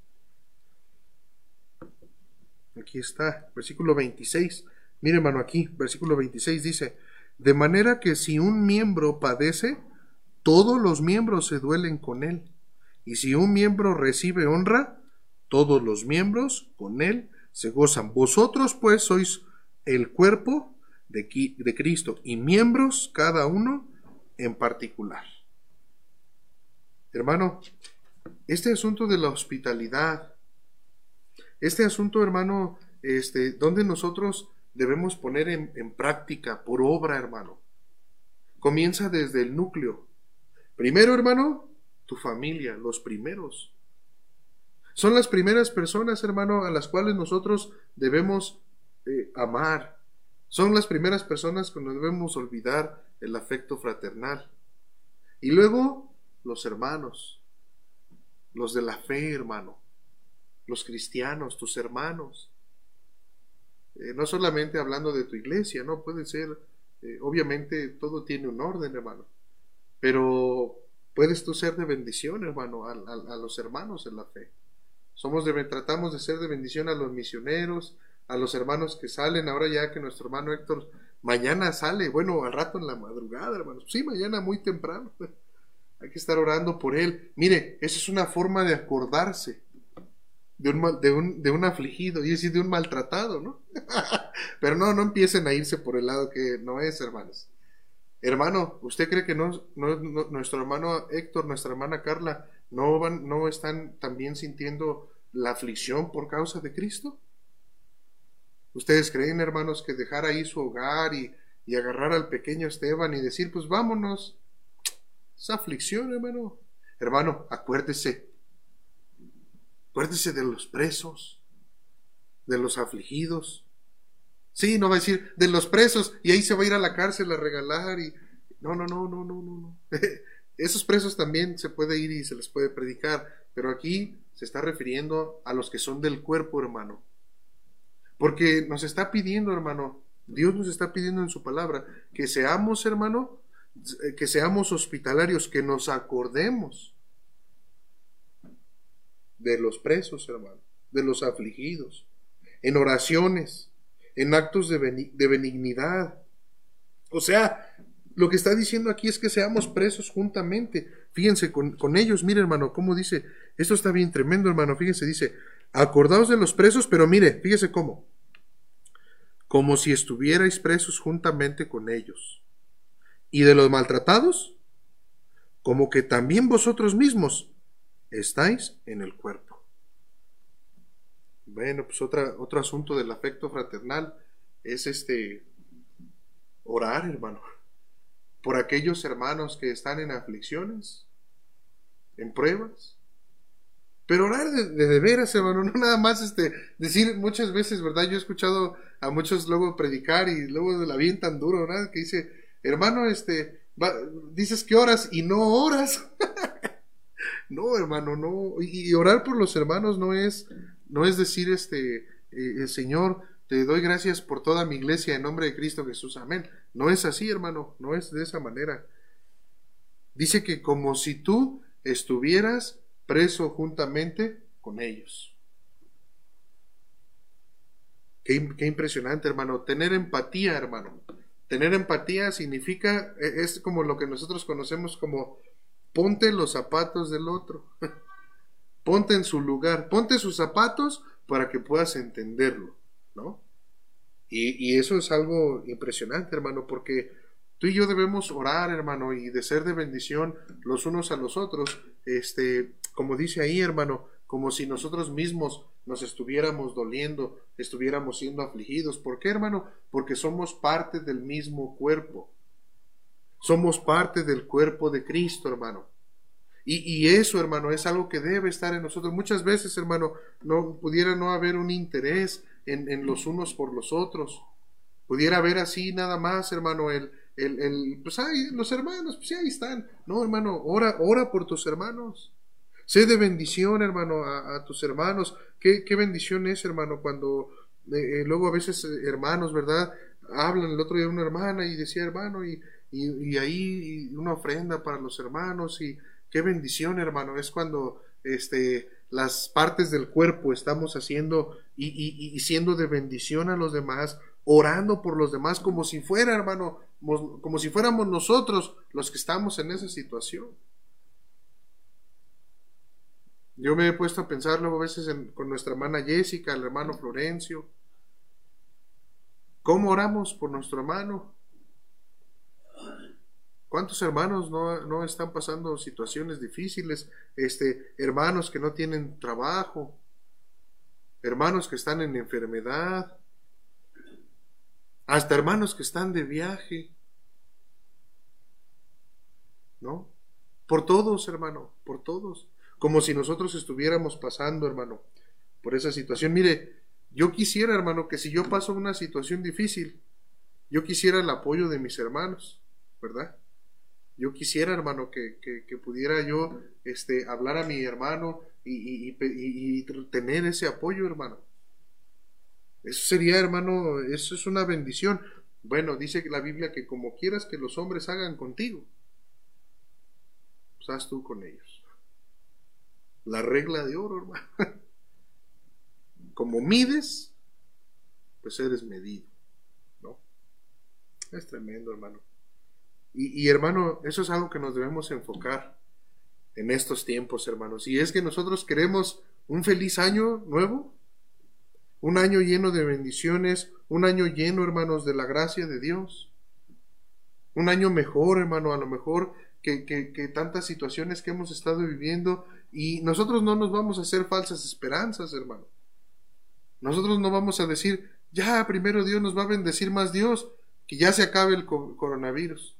Speaker 1: Aquí está, versículo 26. Mire, hermano, aquí, versículo 26 dice, de manera que si un miembro padece, todos los miembros se duelen con él. Y si un miembro recibe honra, todos los miembros con él se gozan. Vosotros pues sois el cuerpo de, de Cristo y miembros cada uno en particular. Hermano, este asunto de la hospitalidad, este asunto, hermano, este, donde nosotros debemos poner en, práctica por obra, hermano, comienza desde el núcleo. Primero, hermano, tu familia, los primeros. Son las primeras personas, hermano, a las cuales nosotros debemos eh, amar. Son las primeras personas que debemos olvidar el afecto fraternal. Y luego los hermanos, los de la fe, hermano, los cristianos, tus hermanos. Eh, no solamente hablando de tu iglesia, no puede ser, eh, obviamente todo tiene un orden, hermano, pero puedes tú ser de bendición, hermano, a, los hermanos en la fe. Somos de, tratamos de ser de bendición a los misioneros, a los hermanos que salen, ahora ya que nuestro hermano Héctor mañana sale, bueno, al rato en la madrugada, hermanos. Sí, mañana muy temprano. Hay que estar orando por él. Mire, esa es una forma de acordarse de un, de un, de un afligido, y decir, de un maltratado, ¿no? Pero no, no empiecen a irse por el lado que no es, hermanos. Hermano, ¿usted cree que no, nuestro hermano Héctor, nuestra hermana Carla, no, van, no están también sintiendo la aflicción por causa de Cristo? ¿Ustedes creen, hermanos, que dejar ahí su hogar y, y agarrar al pequeño Esteban y decir, pues vámonos? Esa aflicción, hermano. Hermano, acuérdese. Acuérdese de los presos, de los afligidos. Sí, no va a decir de los presos y ahí se va a ir a la cárcel a regalar y no, no, no, no, no, no, no. Esos presos también se puede ir y se les puede predicar, pero aquí se está refiriendo a los que son del cuerpo, hermano. Porque nos está pidiendo, hermano, Dios nos está pidiendo en su palabra que seamos, hermano, que seamos hospitalarios, que nos acordemos de los presos, hermano, de los afligidos, en oraciones, en actos de, benignidad. O sea, lo que está diciendo aquí es que seamos presos juntamente. Fíjense con, ellos, mire hermano, cómo dice, esto está bien tremendo hermano, fíjense, dice, acordaos de los presos, pero mire, fíjese cómo, como si estuvierais presos juntamente con ellos. Y de los maltratados, como que también vosotros mismos estáis en el cuerpo. Bueno, pues otro asunto del afecto fraternal es este orar, hermano, por aquellos hermanos que están en aflicciones, en pruebas. Pero orar de, de, veras, hermano, no nada más este, decir muchas veces, ¿verdad? Yo he escuchado a muchos luego predicar y luego la bien tan duro, ¿verdad? Que dice, hermano, este, dices que oras y no oras. No, hermano, no. Y, orar por los hermanos no es, no es decir, este, eh, eh, Señor, te doy gracias por toda mi iglesia en nombre de Cristo Jesús. Amén. No es así, hermano, no es de esa manera. Dice que como si tú estuvieras preso juntamente con ellos. Qué, qué, impresionante, hermano. Tener empatía, hermano. Tener empatía significa, e, es como lo que nosotros conocemos como ponte los zapatos del otro, ponte en su lugar, ponte sus zapatos para que puedas entenderlo, ¿no? Y, eso es algo impresionante, hermano, porque tú y yo debemos orar, hermano, y de ser de bendición los unos a los otros, este, como dice ahí, hermano, como si nosotros mismos nos estuviéramos doliendo, estuviéramos siendo afligidos. ¿Por qué, hermano? Porque somos parte del mismo cuerpo. Somos parte del cuerpo de Cristo, hermano. Y, eso, hermano, es algo que debe estar en nosotros. Muchas veces, hermano, no pudiera no haber un interés en, los unos por los otros. Pudiera haber así nada más, hermano, el, el, el pues ay, los hermanos, pues ahí están. No, hermano, ora, ora por tus hermanos. Sé de bendición, hermano, a, tus hermanos. ¿Qué, ¿Qué, bendición es, hermano, cuando eh, eh, luego a veces eh, hermanos, ¿verdad? Hablan el otro día una hermana y decía hermano y y, ahí una ofrenda para los hermanos y qué bendición hermano es cuando este las partes del cuerpo estamos haciendo y, y, siendo de bendición a los demás orando por los demás como si fuera hermano como si fuéramos nosotros los que estamos en esa situación yo me he puesto a pensar luego a veces con nuestra hermana Jessica, el hermano Florencio. ¿Cómo oramos por nuestro hermano? ¿Cuántos hermanos no, están pasando situaciones difíciles? Este, hermanos que no tienen trabajo, hermanos que están en enfermedad, hasta hermanos que están de viaje. ¿No? Por todos, hermano, por todos. Como si nosotros estuviéramos pasando, hermano, por esa situación. Mire, yo quisiera, hermano, que si yo paso una situación difícil, yo quisiera el apoyo de mis hermanos, ¿verdad? Yo quisiera, hermano, que, pudiera yo este, hablar a mi hermano y, tener ese apoyo, hermano. Eso sería, hermano, eso es una bendición. Bueno, dice la Biblia que como quieras que los hombres hagan contigo, pues haz tú con ellos. La regla de oro, hermano. Como mides, pues eres medido, ¿no? Es tremendo, hermano. Y, hermano, eso es algo que nos debemos enfocar en estos tiempos, hermanos. Y es que nosotros queremos un feliz año nuevo, un año lleno de bendiciones, un año lleno, hermanos, de la gracia de Dios. Un año mejor, hermano, a lo mejor que, que, tantas situaciones que hemos estado viviendo. Y nosotros no nos vamos a hacer falsas esperanzas, hermano. Nosotros no vamos a decir, ya primero Dios nos va a bendecir más Dios, que ya se acabe el coronavirus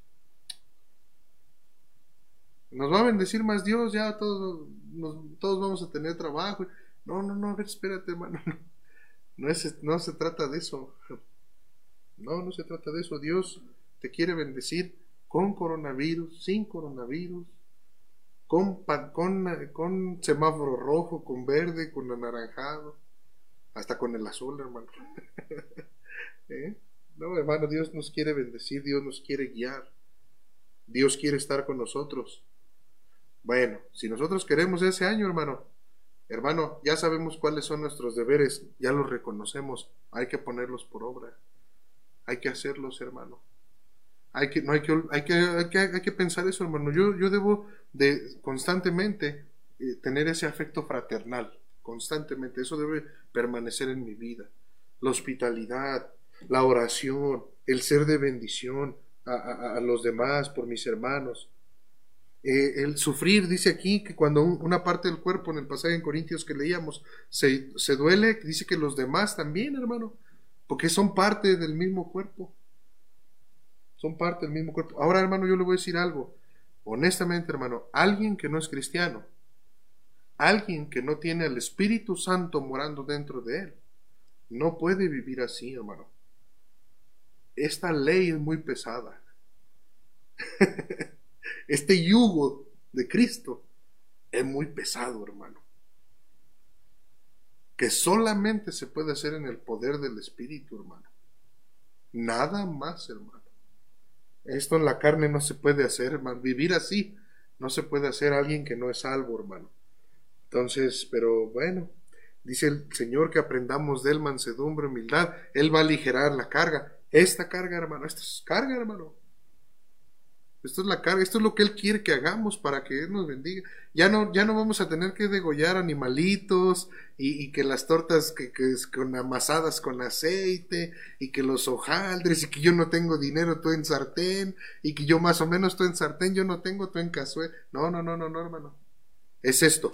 Speaker 1: nos va a bendecir más Dios, ya todos, todos vamos a tener trabajo. No, no, no, a ver, espérate, hermano. No, es, no se trata de eso. No, no se trata de eso. Dios te quiere bendecir con coronavirus, sin coronavirus, con, con, con semáforo rojo, con verde, con anaranjado, hasta con el azul, hermano. ¿Eh? No, hermano, Dios nos quiere bendecir, Dios nos quiere guiar, Dios quiere estar con nosotros. Bueno, si nosotros queremos ese año, hermano, hermano, ya sabemos cuáles son nuestros deberes, ya los reconocemos, hay que ponerlos por obra, hay que hacerlos, hermano. Hay que, no hay que, hay que, hay que, pensar eso, hermano. Yo, yo debo de constantemente eh, tener ese afecto fraternal, constantemente. Eso debe permanecer en mi vida. La hospitalidad, la oración, el ser de bendición a, los demás, por mis hermanos. Eh, el sufrir, dice aquí que cuando una parte del cuerpo, en el pasaje en Corintios que leíamos, se, se duele, dice que los demás también, hermano, porque son parte del mismo cuerpo. Son parte del mismo cuerpo. Ahora, hermano, yo le voy a decir algo. Honestamente, hermano, alguien que no es cristiano, alguien que no tiene al Espíritu Santo morando dentro de él, no puede vivir así, hermano esta ley es muy pesada. este yugo de Cristo es muy pesado, hermano. Que solamente se puede hacer en el poder del Espíritu, hermano. Nada más, hermano. Esto en la carne no se puede hacer, hermano. Vivir así no se puede hacer alguien que no es salvo, hermano. Entonces, pero bueno, dice el Señor que aprendamos de él mansedumbre, humildad. Él va a aligerar la carga. Esta carga, hermano, esta es carga, hermano. Esto es la carga, esto es lo que Él quiere que hagamos para que Él nos bendiga. Ya no, ya no vamos a tener que degollar animalitos y, que las tortas que, que con amasadas con aceite y que los hojaldres y que yo no tengo dinero, tú en sartén y que yo más o menos tú en sartén, yo no tengo, tú en cazuela. No, no, no, no, no, hermano. Es esto.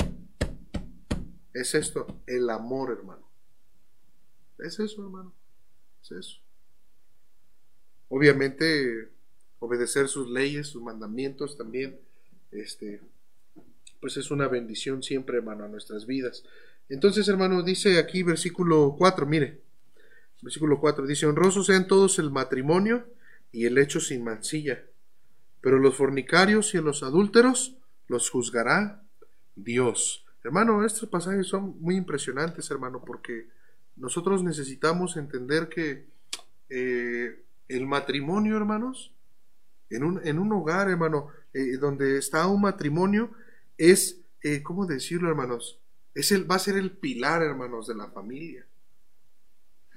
Speaker 1: Es esto, el amor, hermano. Es eso, hermano. Es eso. Obviamente, obedecer sus leyes, sus mandamientos también, este, pues es una bendición siempre, hermano, a nuestras vidas. Entonces, hermano, dice aquí versículo 4, mire, versículo 4 dice, honrosos sean todos el matrimonio y el hecho sin mancilla, pero los fornicarios y los adúlteros los juzgará Dios. Hermano, estos pasajes son muy impresionantes, hermano, porque nosotros necesitamos entender que eh, el matrimonio, hermanos, en un, en un hogar, hermano, eh, donde está un matrimonio, es, eh, ¿cómo decirlo, hermanos? Es el, va a ser el pilar, hermanos, de la familia.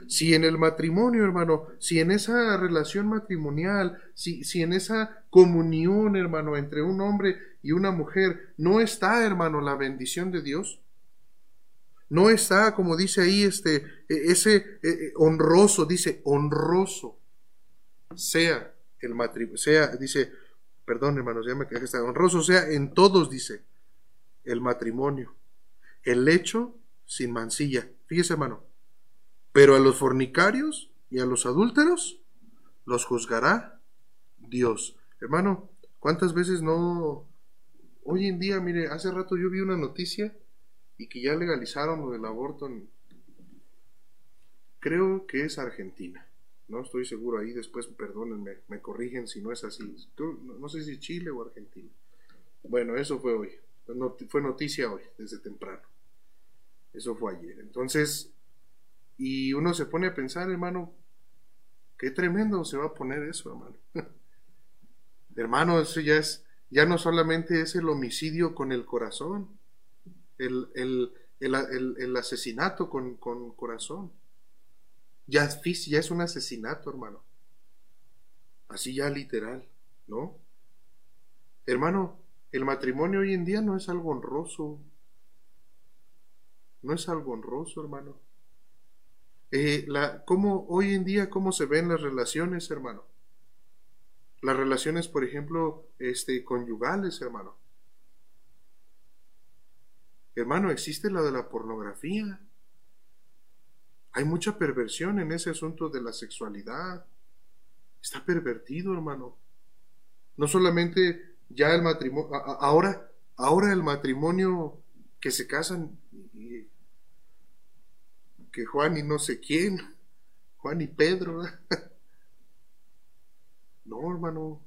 Speaker 1: Si en el matrimonio, hermano, si en esa relación matrimonial, si, si en esa comunión, hermano, entre un hombre y una mujer, no está, hermano, la bendición de Dios, no está, como dice ahí, este, e, ese e, e, honroso, dice honroso sea el matrimonio, sea, dice, perdón hermanos, ya me quedé está honroso, sea en todos, dice, el matrimonio, el hecho sin mancilla. Fíjese hermano, pero a los fornicarios y a los adúlteros los juzgará Dios. Hermano, ¿cuántas veces no... Hoy en día, mire, hace rato yo vi una noticia y que ya legalizaron lo del aborto en... Creo que es Argentina. No estoy seguro ahí, después perdónenme, me corrigen si no es así. no sé si Chile o Argentina. Bueno, eso fue hoy. Fue noticia hoy, desde temprano. Eso fue ayer. Entonces, y uno se pone a pensar, hermano, qué tremendo se va a poner eso, hermano. hermano, eso ya es, ya no solamente es el homicidio con el corazón, el, el, el asesinato con, con corazón ya, ya es un asesinato, hermano. Así ya literal, ¿no? Hermano, el matrimonio hoy en día no es algo honroso. No es algo honroso, hermano. Eh, la, ¿cómo, hoy en día, ¿cómo se ven las relaciones, hermano? Las relaciones, por ejemplo, este, conyugales, hermano. Hermano, existe la de la pornografía. Hay mucha perversión en ese asunto de la sexualidad. Está pervertido, hermano. No solamente ya el matrimonio, ahora, ahora el matrimonio que se casan, que Juan y no sé quién, Juan y Pedro. no, hermano,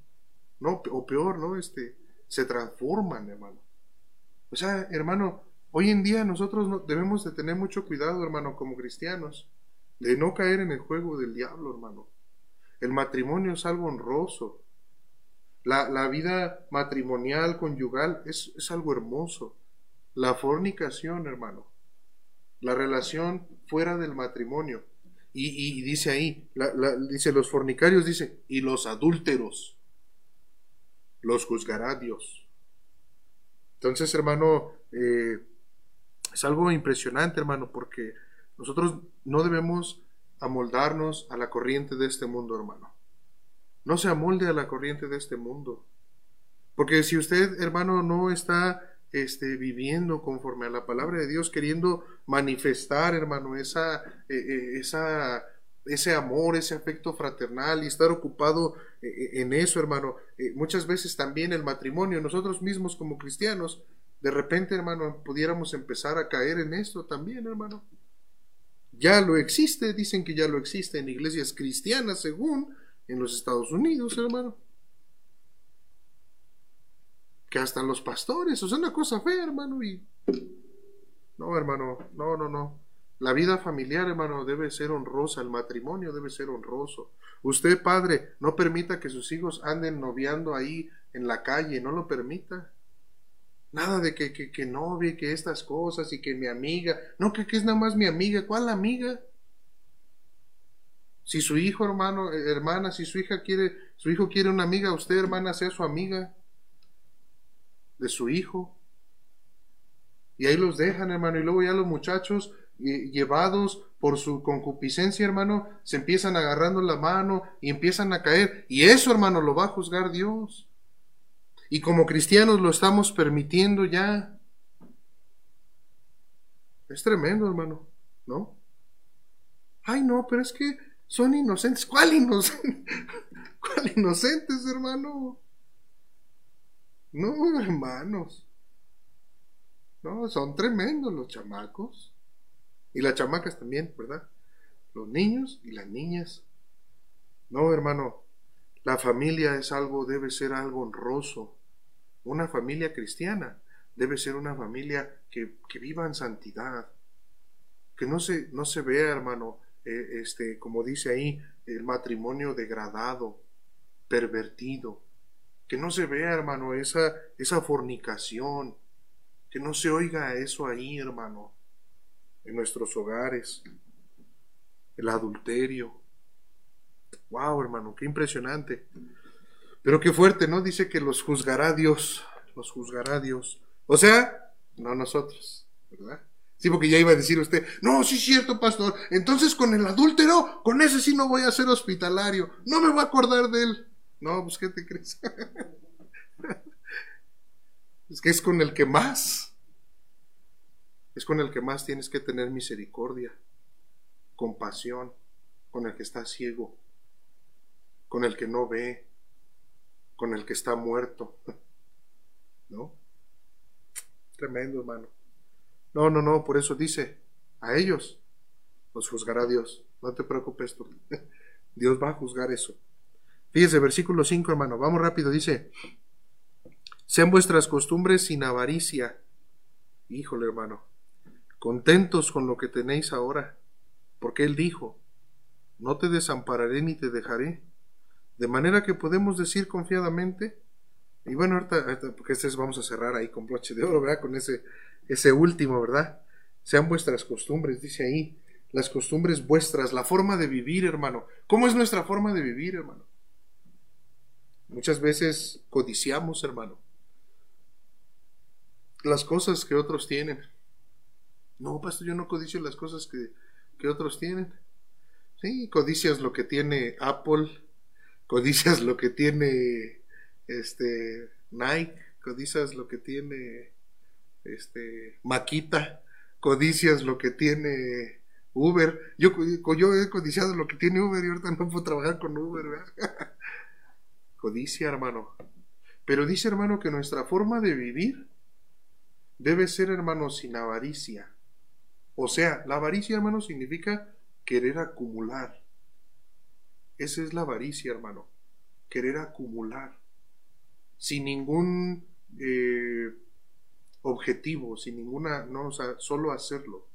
Speaker 1: no, o peor, ¿no? Este, se transforman, hermano. O sea, hermano, hoy en día nosotros debemos de tener mucho cuidado, hermano, como cristianos, de no caer en el juego del diablo, hermano. El matrimonio es algo honroso. La, la vida matrimonial, conyugal, es, es algo hermoso. La fornicación, hermano. La relación fuera del matrimonio. Y, dice ahí, dice los fornicarios, dice, y los adúlteros los juzgará Dios. Entonces, hermano, eh, es algo impresionante, hermano, porque nosotros no debemos amoldarnos a la corriente de este mundo, hermano. No se amolde a la corriente de este mundo. Porque si usted, hermano, no está este, viviendo conforme a la palabra de Dios, queriendo manifestar, hermano, esa, eh, eh, esa, ese amor, ese afecto fraternal y estar ocupado eh, en eso, hermano. muchas veces también el matrimonio, nosotros mismos como cristianos, de repente, hermano, pudiéramos empezar a caer en esto también, hermano. Ya lo existe, dicen que ya lo existe en iglesias cristianas, según en los Estados Unidos, hermano que hasta los pastores, o sea, una cosa fea, hermano, y no, hermano, no, no, no. La vida familiar, hermano, debe ser honrosa, el matrimonio debe ser honroso. Usted, padre, no permita que sus hijos anden noviando ahí en la calle, no lo permita. Nada de que, que, que novie, que estas cosas y que mi amiga. No, que, que es nada más mi amiga. ¿Cuál amiga? Si su hijo, hermano, eh, hermana, si su hija quiere, su hijo quiere una amiga, usted, hermana, sea su amiga de su hijo. Y ahí los dejan, hermano, y luego ya los muchachos eh, llevados por su concupiscencia, hermano, se empiezan agarrando la mano y empiezan a caer. Y eso, hermano, lo va a juzgar Dios. Y como cristianos lo estamos permitiendo ya. Es tremendo, hermano, ¿no? Ay, no, pero es que son inocentes. ¿Cuál inocentes? ¿Cuál inocentes, hermano? No, hermanos. No, son tremendos los chamacos. Y las chamacas también, ¿verdad? Los niños y las niñas. No, hermano, la familia es algo, debe ser algo honroso. Una familia cristiana debe ser una familia que, viva en santidad. Que no se, no se vea, hermano, eh, este, como dice ahí, el matrimonio degradado, pervertido que no se vea, hermano, esa, esa fornicación, que no se oiga eso ahí, hermano, en nuestros hogares, el adulterio. Wow, hermano, qué impresionante. Pero qué fuerte, ¿no? Dice que los juzgará Dios, los juzgará Dios. O sea, no nosotros, ¿verdad? Sí, porque ya iba a decir usted, no, sí es cierto, pastor, entonces con el adúltero, con ese sí no voy a ser hospitalario, no me voy a acordar de él. No, pues ¿qué te crees? es que es con el que más. Es con el que más tienes que tener misericordia, compasión, con el que está ciego, con el que no ve, con el que está muerto. ¿No? Tremendo, hermano. No, no, no, por eso dice, a ellos los juzgará Dios. No te preocupes tú. Dios va a juzgar eso. Fíjese, versículo 5, hermano, vamos rápido, dice, sean vuestras costumbres sin avaricia. Híjole, hermano, contentos con lo que tenéis ahora, porque Él dijo, no te desampararé ni te dejaré. De manera que podemos decir confiadamente, y bueno, ahorita, porque este vamos a cerrar ahí con broche de oro, ¿verdad? Con ese, ese último, ¿verdad? Sean vuestras costumbres, dice ahí, las costumbres vuestras, la forma de vivir, hermano. ¿Cómo es nuestra forma de vivir, hermano? Muchas veces codiciamos, hermano, las cosas que otros tienen. No, pastor, yo no codicio las cosas que, que otros tienen. Sí, codicias lo que tiene Apple, codicias lo que tiene este Nike, codicias lo que tiene este Maquita, codicias lo que tiene Uber. Yo, yo he codiciado lo que tiene Uber y ahorita no puedo trabajar con Uber. Codicia, hermano. Pero dice, hermano, que nuestra forma de vivir debe ser, hermano, sin avaricia. O sea, la avaricia, hermano, significa querer acumular. Esa es la avaricia, hermano. Querer acumular. Sin ningún eh, objetivo, sin ninguna, no, o sea, solo hacerlo.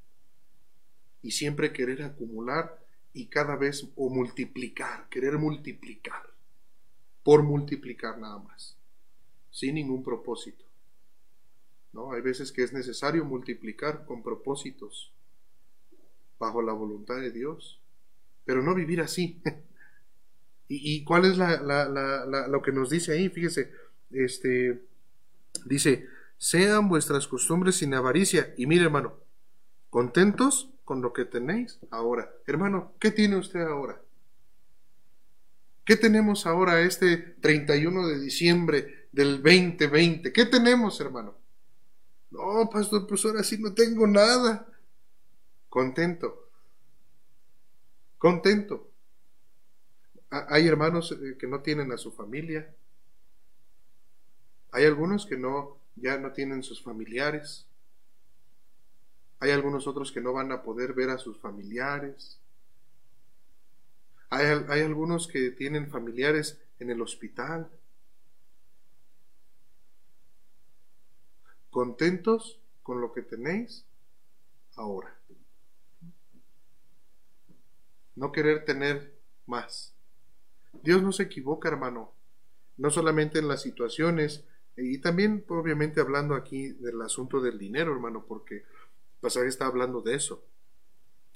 Speaker 1: Y siempre querer acumular y cada vez o multiplicar, querer multiplicar, por multiplicar nada más, sin ningún propósito. ¿No? Hay veces que es necesario multiplicar con propósitos, bajo la voluntad de Dios, pero no vivir así. ¿Y, cuál es la, lo que nos dice ahí? Fíjese, este, dice, sean vuestras costumbres sin avaricia. Y mire, hermano, contentos con lo que tenéis ahora. Hermano, ¿qué tiene usted ahora? ¿Qué tenemos ahora este 31 de diciembre del 2020? ¿Qué tenemos, hermano? No, pastor, pues ahora sí no tengo nada. Contento. Contento. Hay hermanos eh, que no tienen a su familia. Hay algunos que no ya no tienen sus familiares. Hay algunos otros que no van a poder ver a sus familiares. Hay, hay algunos que tienen familiares en el hospital. Contentos con lo que tenéis ahora. No querer tener más. Dios no se equivoca, hermano. No solamente en las situaciones, y también, obviamente, hablando aquí del asunto del dinero, hermano, porque el pasaje está hablando de eso.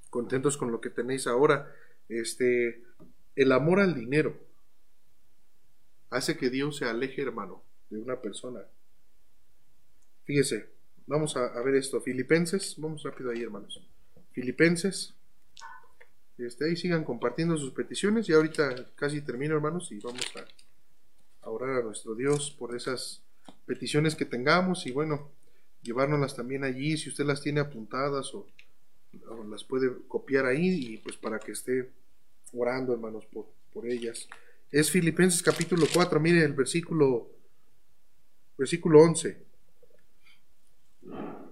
Speaker 1: Contentos con lo que tenéis ahora. Este, el amor al dinero hace que Dios se aleje, hermano, de una persona. Fíjese, vamos a, ver esto. Filipenses, vamos rápido ahí, hermanos. Filipenses. Este, ahí sigan compartiendo sus peticiones. Y ahorita casi termino, hermanos, y vamos a orar a nuestro Dios por esas peticiones que tengamos y bueno, llevárnoslas también allí, si usted las tiene apuntadas o, las puede copiar ahí y pues para que esté orando, hermanos, por, por ellas. Es Filipenses capítulo 4, mire el versículo, versículo 11.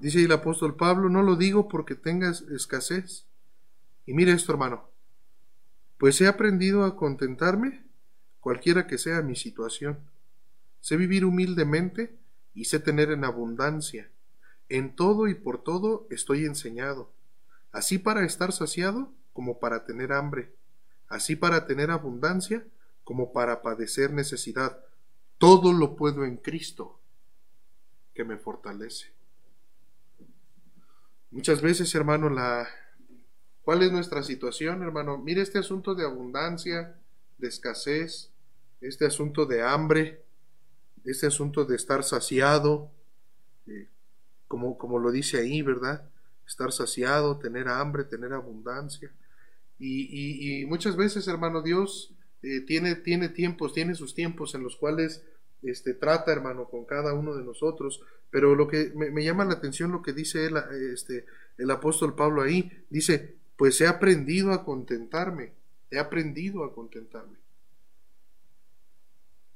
Speaker 1: Dice el apóstol Pablo, no lo digo porque tengas escasez. Y mire esto, hermano, pues he aprendido a contentarme cualquiera que sea mi situación Sé vivir humildemente y sé tener en abundancia. En todo y por todo estoy enseñado, así para estar saciado como para tener hambre, así para tener abundancia como para padecer necesidad. Todo lo puedo en Cristo, que me fortalece. Muchas veces, hermano, la ¿cuál es nuestra situación, hermano? Mire este asunto de abundancia, de escasez, este asunto de hambre, este asunto de estar saciado, eh, como, como lo dice ahí, ¿verdad? Estar saciado, tener hambre, tener abundancia. Y, muchas veces, hermano, Dios eh, tiene, tiene tiempos, tiene sus tiempos en los cuales este, trata, hermano, con cada uno de nosotros. Pero lo que me, me llama la atención lo que dice él, este, el apóstol Pablo ahí, dice, pues he aprendido a contentarme, he aprendido a contentarme.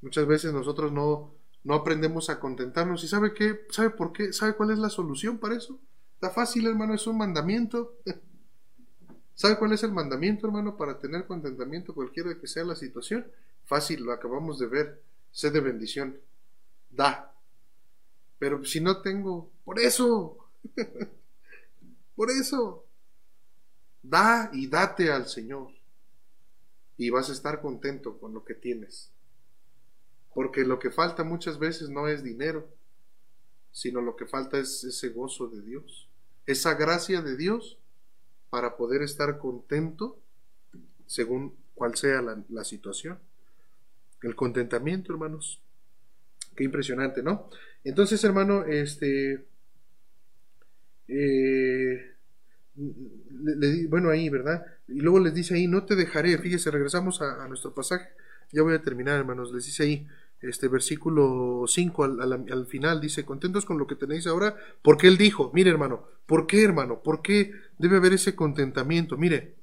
Speaker 1: Muchas veces nosotros no, no aprendemos a contentarnos. ¿Y sabe qué? ¿Sabe por qué? ¿Sabe cuál es la solución para eso? Está fácil, hermano, es un mandamiento. ¿Sabe cuál es el mandamiento, hermano, para tener contentamiento cualquiera que sea la situación? Fácil, lo acabamos de ver. Sé de bendición. Da. Pero si no tengo, por eso. por eso. Da y date al Señor. Y vas a estar contento con lo que tienes. Porque lo que falta muchas veces no es dinero, sino lo que falta es ese gozo de Dios, esa gracia de Dios para poder estar contento según cual sea la, situación. El contentamiento, hermanos. Qué impresionante, ¿no? Entonces, hermano, este... Eh, bueno, ahí, ¿verdad? Y luego les dice ahí, no te dejaré. Fíjese, regresamos a nuestro pasaje. Ya voy a terminar, hermanos. Les dice ahí, este versículo 5 al, final, dice, contentos con lo que tenéis ahora, porque Él dijo, mire hermano, ¿por qué hermano? ¿Por qué debe haber ese contentamiento? Mire,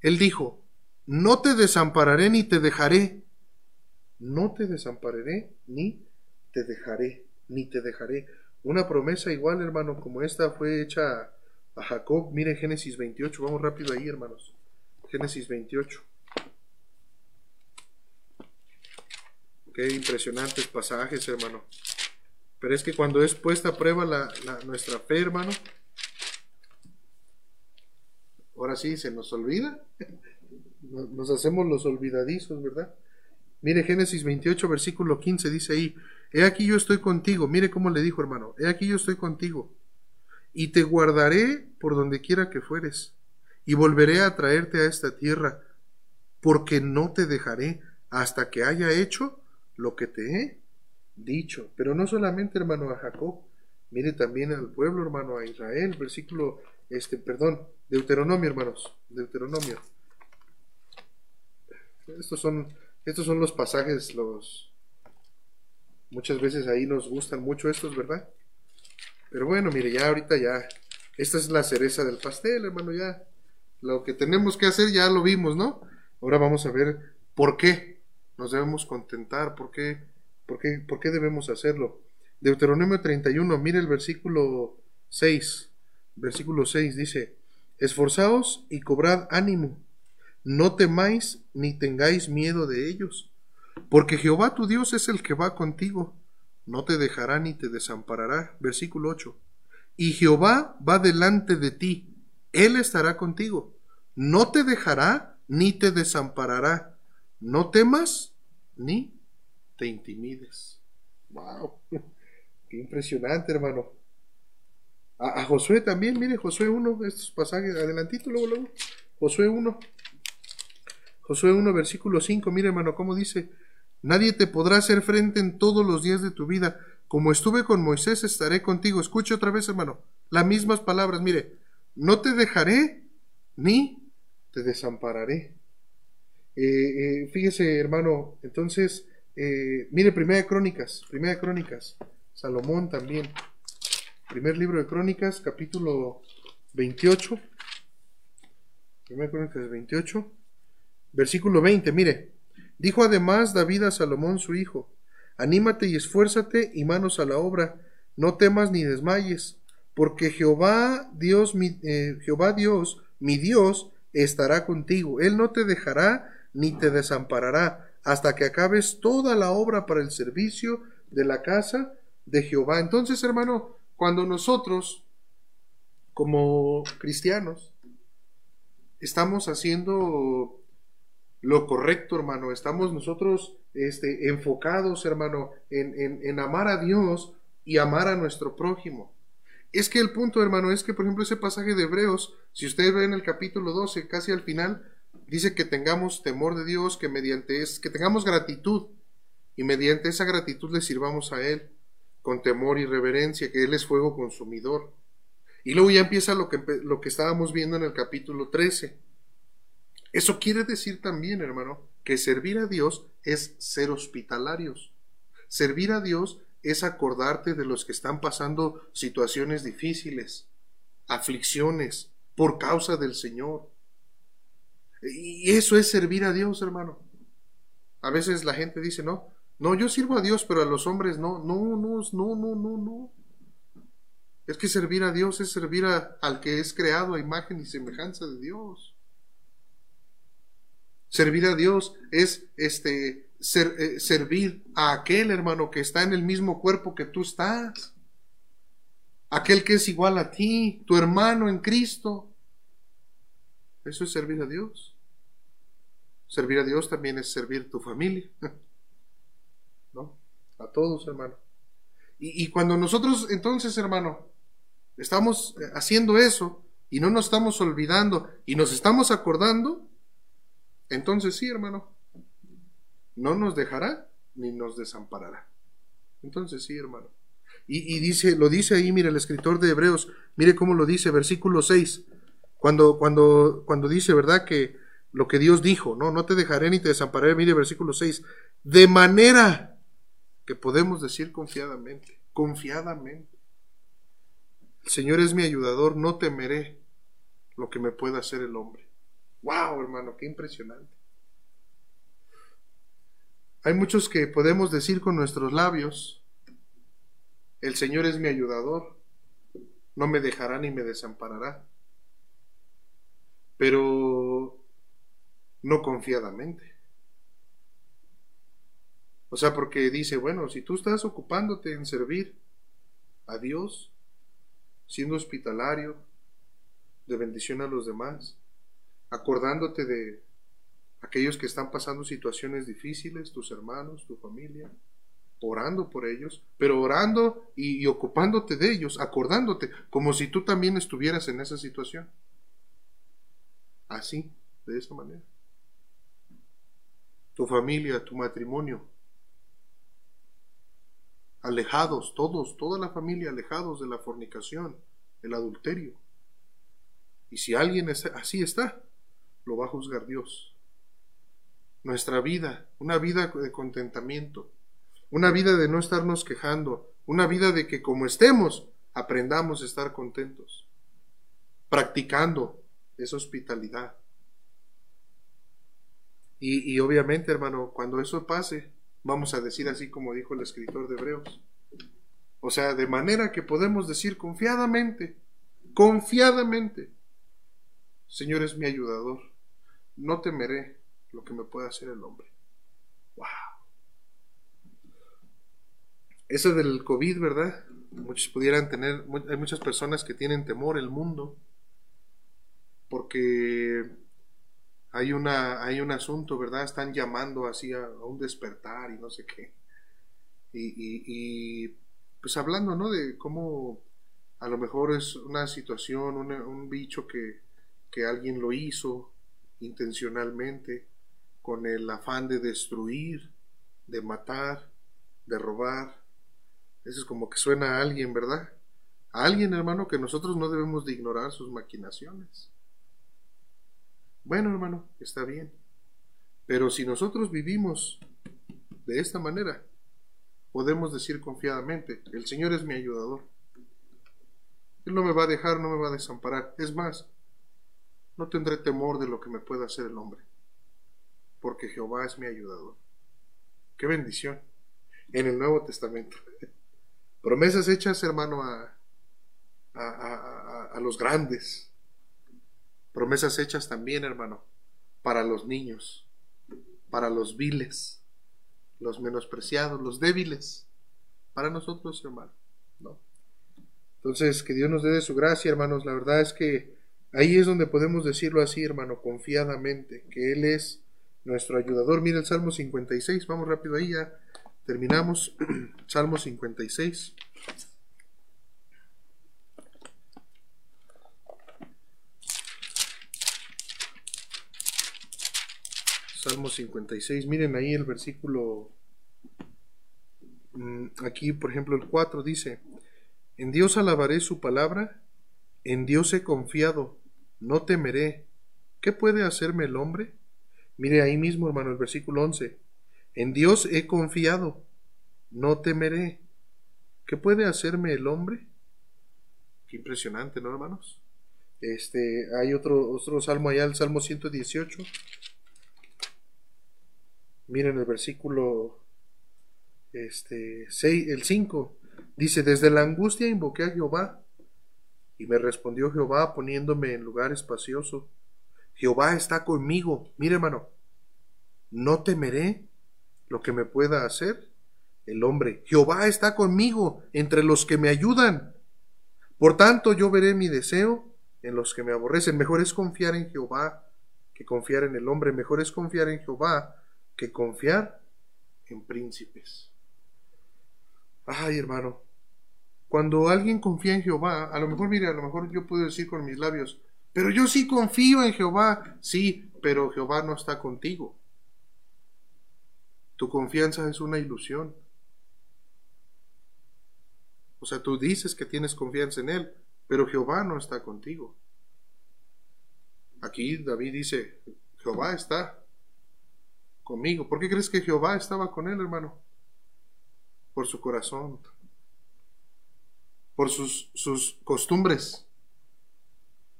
Speaker 1: Él dijo, no te desampararé ni te dejaré. No te desampararé ni te dejaré, ni te dejaré. Una promesa igual, hermano, como esta fue hecha a Jacob. Mire Génesis 28, vamos rápido ahí, hermanos. Génesis 28. Qué impresionantes pasajes, hermano. Pero es que cuando es puesta a prueba la, nuestra fe, hermano, ahora sí se nos olvida. Nos hacemos los olvidadizos, ¿verdad? Mire Génesis 28, versículo 15, dice ahí, He aquí yo estoy contigo. Mire cómo le dijo, hermano, He aquí yo estoy contigo. Y te guardaré por donde quiera que fueres. Y volveré a traerte a esta tierra, porque no te dejaré hasta que haya hecho lo que te he dicho. Pero no solamente, hermano, a Jacob, mire también al pueblo, hermano, a Israel, versículo, este, perdón, Deuteronomio, hermanos, Deuteronomio. Estos son, estos son los pasajes, los, muchas veces ahí nos gustan mucho estos, ¿verdad? Pero bueno, mire, ya ahorita ya, esta es la cereza del pastel, hermano, ya, lo que tenemos que hacer ya lo vimos, ¿no? Ahora vamos a ver por qué nos debemos contentar, por qué ¿Por qué, ¿Por qué debemos hacerlo? Deuteronomio 31, mire el versículo 6. Versículo 6 dice, Esforzaos y cobrad ánimo, no temáis ni tengáis miedo de ellos, porque Jehová tu Dios es el que va contigo, no te dejará ni te desamparará. Versículo 8. Y Jehová va delante de ti, Él estará contigo, no te dejará ni te desamparará. No temas ni te intimides. ¡Wow! ¡Qué impresionante, hermano! A, Josué también, mire, Josué 1, estos pasajes, adelantito, luego, luego. Josué 1. Josué 1, versículo 5, mire, hermano, cómo dice: Nadie te podrá hacer frente en todos los días de tu vida. Como estuve con Moisés, estaré contigo. Escuche otra vez, hermano, las mismas palabras, mire: No te dejaré ni te desampararé. Eh, eh, fíjese, hermano, entonces eh, mire, Primera Crónicas, Primera Crónicas, Salomón también. Primer libro de Crónicas, capítulo 28. Primera de Crónicas 28, versículo 20, mire. Dijo además David a Salomón su hijo, Anímate y esfuérzate y manos a la obra, no temas ni desmayes, porque Jehová Dios, mi, eh, Jehová Dios, mi Dios, estará contigo. Él no te dejará ni te desamparará hasta que acabes toda la obra para el servicio de la casa de Jehová. Entonces, hermano, cuando nosotros, como cristianos, estamos haciendo lo correcto, hermano, estamos nosotros este, enfocados, hermano, en, en amar a Dios y amar a nuestro prójimo. Es que el punto, hermano, es que, por ejemplo, ese pasaje de Hebreos, si ustedes ven el capítulo 12, casi al final, dice que tengamos temor de Dios, que mediante es, que tengamos gratitud y mediante esa gratitud le sirvamos a Él con temor y reverencia, que Él es fuego consumidor. Y luego ya empieza lo que, lo que estábamos viendo en el capítulo 13. Eso quiere decir también, hermano, que servir a Dios es ser hospitalarios. Servir a Dios es acordarte de los que están pasando situaciones difíciles, aflicciones, por causa del Señor. Y eso es servir a Dios, hermano. A veces la gente dice, no, no, yo sirvo a Dios, pero a los hombres no, no, no, no, no, no, no. Es que servir a Dios es servir al que es creado a imagen y semejanza de Dios. Servir a Dios es este eh, servir a aquel hermano que está en el mismo cuerpo que tú estás. Aquel que es igual a ti, tu hermano en Cristo. Eso es servir a Dios. Servir a Dios también es servir tu familia. ¿No? A todos, hermano. Y, cuando nosotros entonces, hermano, estamos eh, haciendo eso y no nos estamos olvidando y nos estamos acordando, entonces sí, hermano, no nos dejará ni nos desamparará. Entonces sí, hermano. Y, dice, lo dice ahí, mire, el escritor de Hebreos, mire cómo lo dice, versículo 6. Cuando, cuando, cuando dice, ¿verdad? Que lo que Dios dijo, no, no te dejaré ni te desampararé, mire versículo 6, de manera que podemos decir confiadamente, confiadamente, el Señor es mi ayudador, no temeré lo que me pueda hacer el hombre. Wow, hermano, qué impresionante. Hay muchos que podemos decir con nuestros labios, el Señor es mi ayudador, no me dejará ni me desamparará. Pero no confiadamente. O sea, porque dice, bueno, si tú estás ocupándote en servir a Dios, siendo hospitalario, de bendición a los demás, acordándote de aquellos que están pasando situaciones difíciles, tus hermanos, tu familia, orando por ellos, pero orando y, ocupándote de ellos, acordándote, como si tú también estuvieras en esa situación. Así, de esa manera. Tu familia, tu matrimonio, alejados, todos, toda la familia alejados de la fornicación, el adulterio. Y si alguien así está, lo va a juzgar Dios. Nuestra vida, una vida de contentamiento, una vida de no estarnos quejando, una vida de que como estemos, aprendamos a estar contentos, practicando esa hospitalidad. Y, y obviamente, hermano, cuando eso pase, vamos a decir así como dijo el escritor de Hebreos. O sea, de manera que podemos decir confiadamente, confiadamente, Señor es mi ayudador, no temeré lo que me pueda hacer el hombre. ¡Wow! Eso del COVID, ¿verdad? Muchos pudieran tener, hay muchas personas que tienen temor el mundo, porque hay, una, hay un asunto, ¿verdad? Están llamando así a, un despertar y no sé qué. Y, pues hablando, ¿no? De cómo a lo mejor es una situación, un bicho que, que alguien lo hizo intencionalmente con el afán de destruir, de matar, de robar. Eso es como que suena a alguien, ¿verdad? A alguien, hermano, que nosotros no debemos de ignorar sus maquinaciones. Bueno, hermano, está bien. Pero si nosotros vivimos de esta manera, podemos decir confiadamente, el Señor es mi ayudador. Él no me va a dejar, no me va a desamparar. Es más, no tendré temor de lo que me pueda hacer el hombre, porque Jehová es mi ayudador. Qué bendición. En el Nuevo Testamento. Promesas hechas, hermano, a, a, a los grandes, Promesas hechas también, hermano, para los niños, para los viles, los menospreciados, los débiles, para nosotros, hermano. ¿no? Entonces, que Dios nos dé su gracia, hermanos. La verdad es que ahí es donde podemos decirlo así, hermano, confiadamente, que Él es nuestro ayudador. Mira el Salmo 56, vamos rápido ahí, ya terminamos. Salmo 56. Salmo 56. Miren ahí el versículo, mm, aquí por ejemplo el 4 dice, en Dios alabaré su palabra, en Dios he confiado, no temeré. ¿Qué puede hacerme el hombre? Mire ahí mismo, hermano, el versículo 11. En Dios he confiado, no temeré. ¿Qué puede hacerme el hombre? Qué impresionante, ¿no, hermanos? Este, hay otro, otro salmo allá, el Salmo 118. Miren el versículo este, 6, el 5. Dice, desde la angustia invoqué a Jehová y me respondió Jehová poniéndome en lugar espacioso. Jehová está conmigo. Mire hermano, no temeré lo que me pueda hacer el hombre. Jehová está conmigo entre los que me ayudan. Por tanto yo veré mi deseo en los que me aborrecen. Mejor es confiar en Jehová que confiar en el hombre. Mejor es confiar en Jehová que confiar en príncipes. Ay, hermano, cuando alguien confía en Jehová, a lo mejor, mire, a lo mejor yo puedo decir con mis labios, pero yo sí confío en Jehová. Sí, pero Jehová no está contigo. Tu confianza es una ilusión. O sea, tú dices que tienes confianza en Él, pero Jehová no está contigo. Aquí David dice, Jehová está conmigo. ¿Por qué crees que Jehová estaba con él, hermano? Por su corazón, por sus, sus costumbres,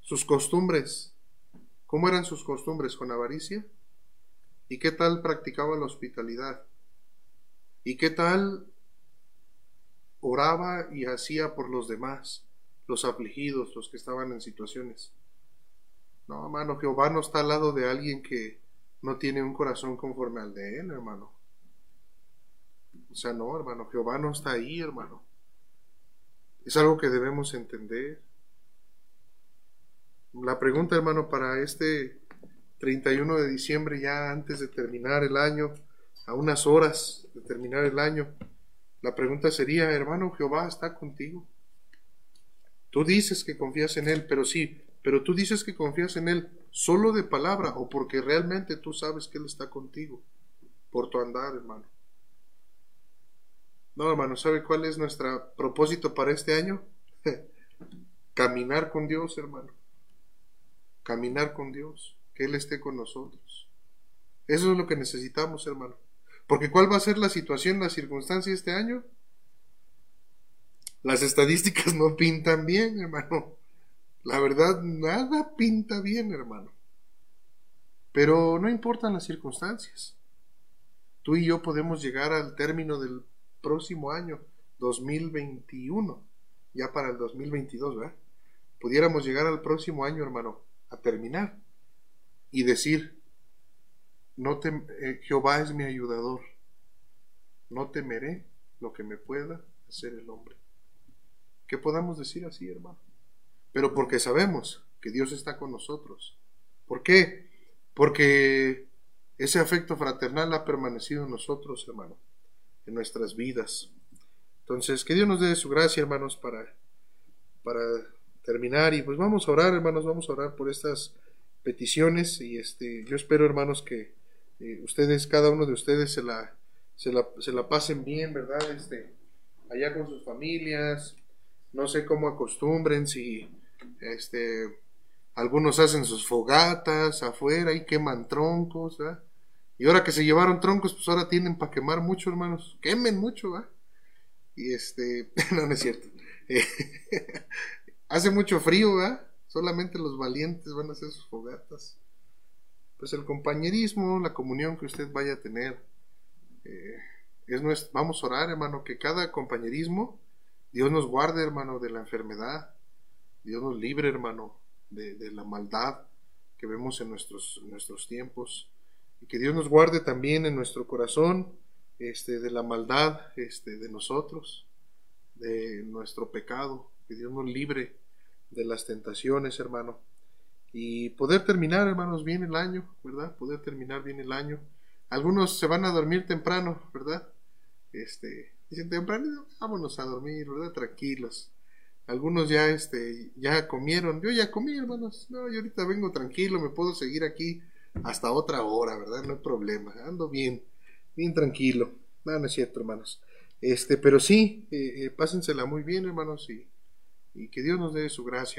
Speaker 1: sus costumbres. ¿Cómo eran sus costumbres? ¿Con avaricia? ¿Y qué tal practicaba la hospitalidad? ¿Y qué tal oraba y hacía por los demás? los afligidos, los que estaban en situaciones. No, hermano, Jehová no está al lado de alguien que no tiene un corazón conforme al de él, hermano. O sea, no, hermano, Jehová no está ahí, hermano. Es algo que debemos entender. La pregunta, hermano, para este 31 de diciembre, ya antes de terminar el año, a unas horas de terminar el año, la pregunta sería, hermano, Jehová está contigo. Tú dices que confías en Él, pero sí, pero tú dices que confías en Él solo de palabra o porque realmente tú sabes que Él está contigo por tu andar, hermano. No, hermano, ¿sabe cuál es nuestro propósito para este año? Caminar con Dios, hermano. Caminar con Dios, que Él esté con nosotros. Eso es lo que necesitamos, hermano. Porque ¿cuál va a ser la situación, la circunstancia este año? Las estadísticas no pintan bien, hermano. La verdad, nada pinta bien, hermano. Pero no importan las circunstancias. Tú y yo podemos llegar al término del próximo año, 2021, ya para el 2022, ¿verdad? Pudiéramos llegar al próximo año, hermano, a terminar y decir, no eh, Jehová es mi ayudador, no temeré lo que me pueda hacer el hombre. Que podamos decir así, hermano. Pero porque sabemos que Dios está con nosotros. ¿Por qué? Porque ese afecto fraternal ha permanecido en nosotros, hermano, en nuestras vidas. Entonces, que Dios nos dé su gracia, hermanos, para, para terminar. Y pues vamos a orar, hermanos, vamos a orar por estas peticiones. Y este, yo espero, hermanos, que eh, ustedes, cada uno de ustedes, se la, se la, se la pasen bien, ¿verdad? Este, allá con sus familias, no sé cómo acostumbren, si este, algunos hacen sus fogatas afuera y queman troncos, Y ahora que se llevaron troncos, pues ahora tienen para quemar mucho, hermanos. Quemen mucho, ¿va? Y este, no, no es cierto. hace mucho frío, ¿va? Solamente los valientes van a hacer sus fogatas. Pues el compañerismo, la comunión que usted vaya a tener, eh, es nuestro, vamos a orar, hermano, que cada compañerismo Dios nos guarde, hermano, de la enfermedad. Dios nos libre, hermano, de, la maldad que vemos en nuestros, nuestros tiempos. Y que Dios nos guarde también en nuestro corazón este, de la maldad este, de nosotros, de nuestro pecado. Que Dios nos libre de las tentaciones, hermano. Y poder terminar, hermanos, bien el año, ¿verdad? Poder terminar bien el año. Algunos se van a dormir temprano, ¿verdad? Este, Dicen temprano, vámonos a dormir, ¿verdad? Tranquilos. Algunos ya, este, ya comieron. Yo ya comí, hermanos. No, yo ahorita vengo tranquilo, me puedo seguir aquí hasta otra hora, ¿verdad? No hay problema. Ando bien, bien tranquilo. No, no es cierto, hermanos. Este, pero sí, eh, eh, pásensela muy bien, hermanos, y, y que Dios nos dé su gracia.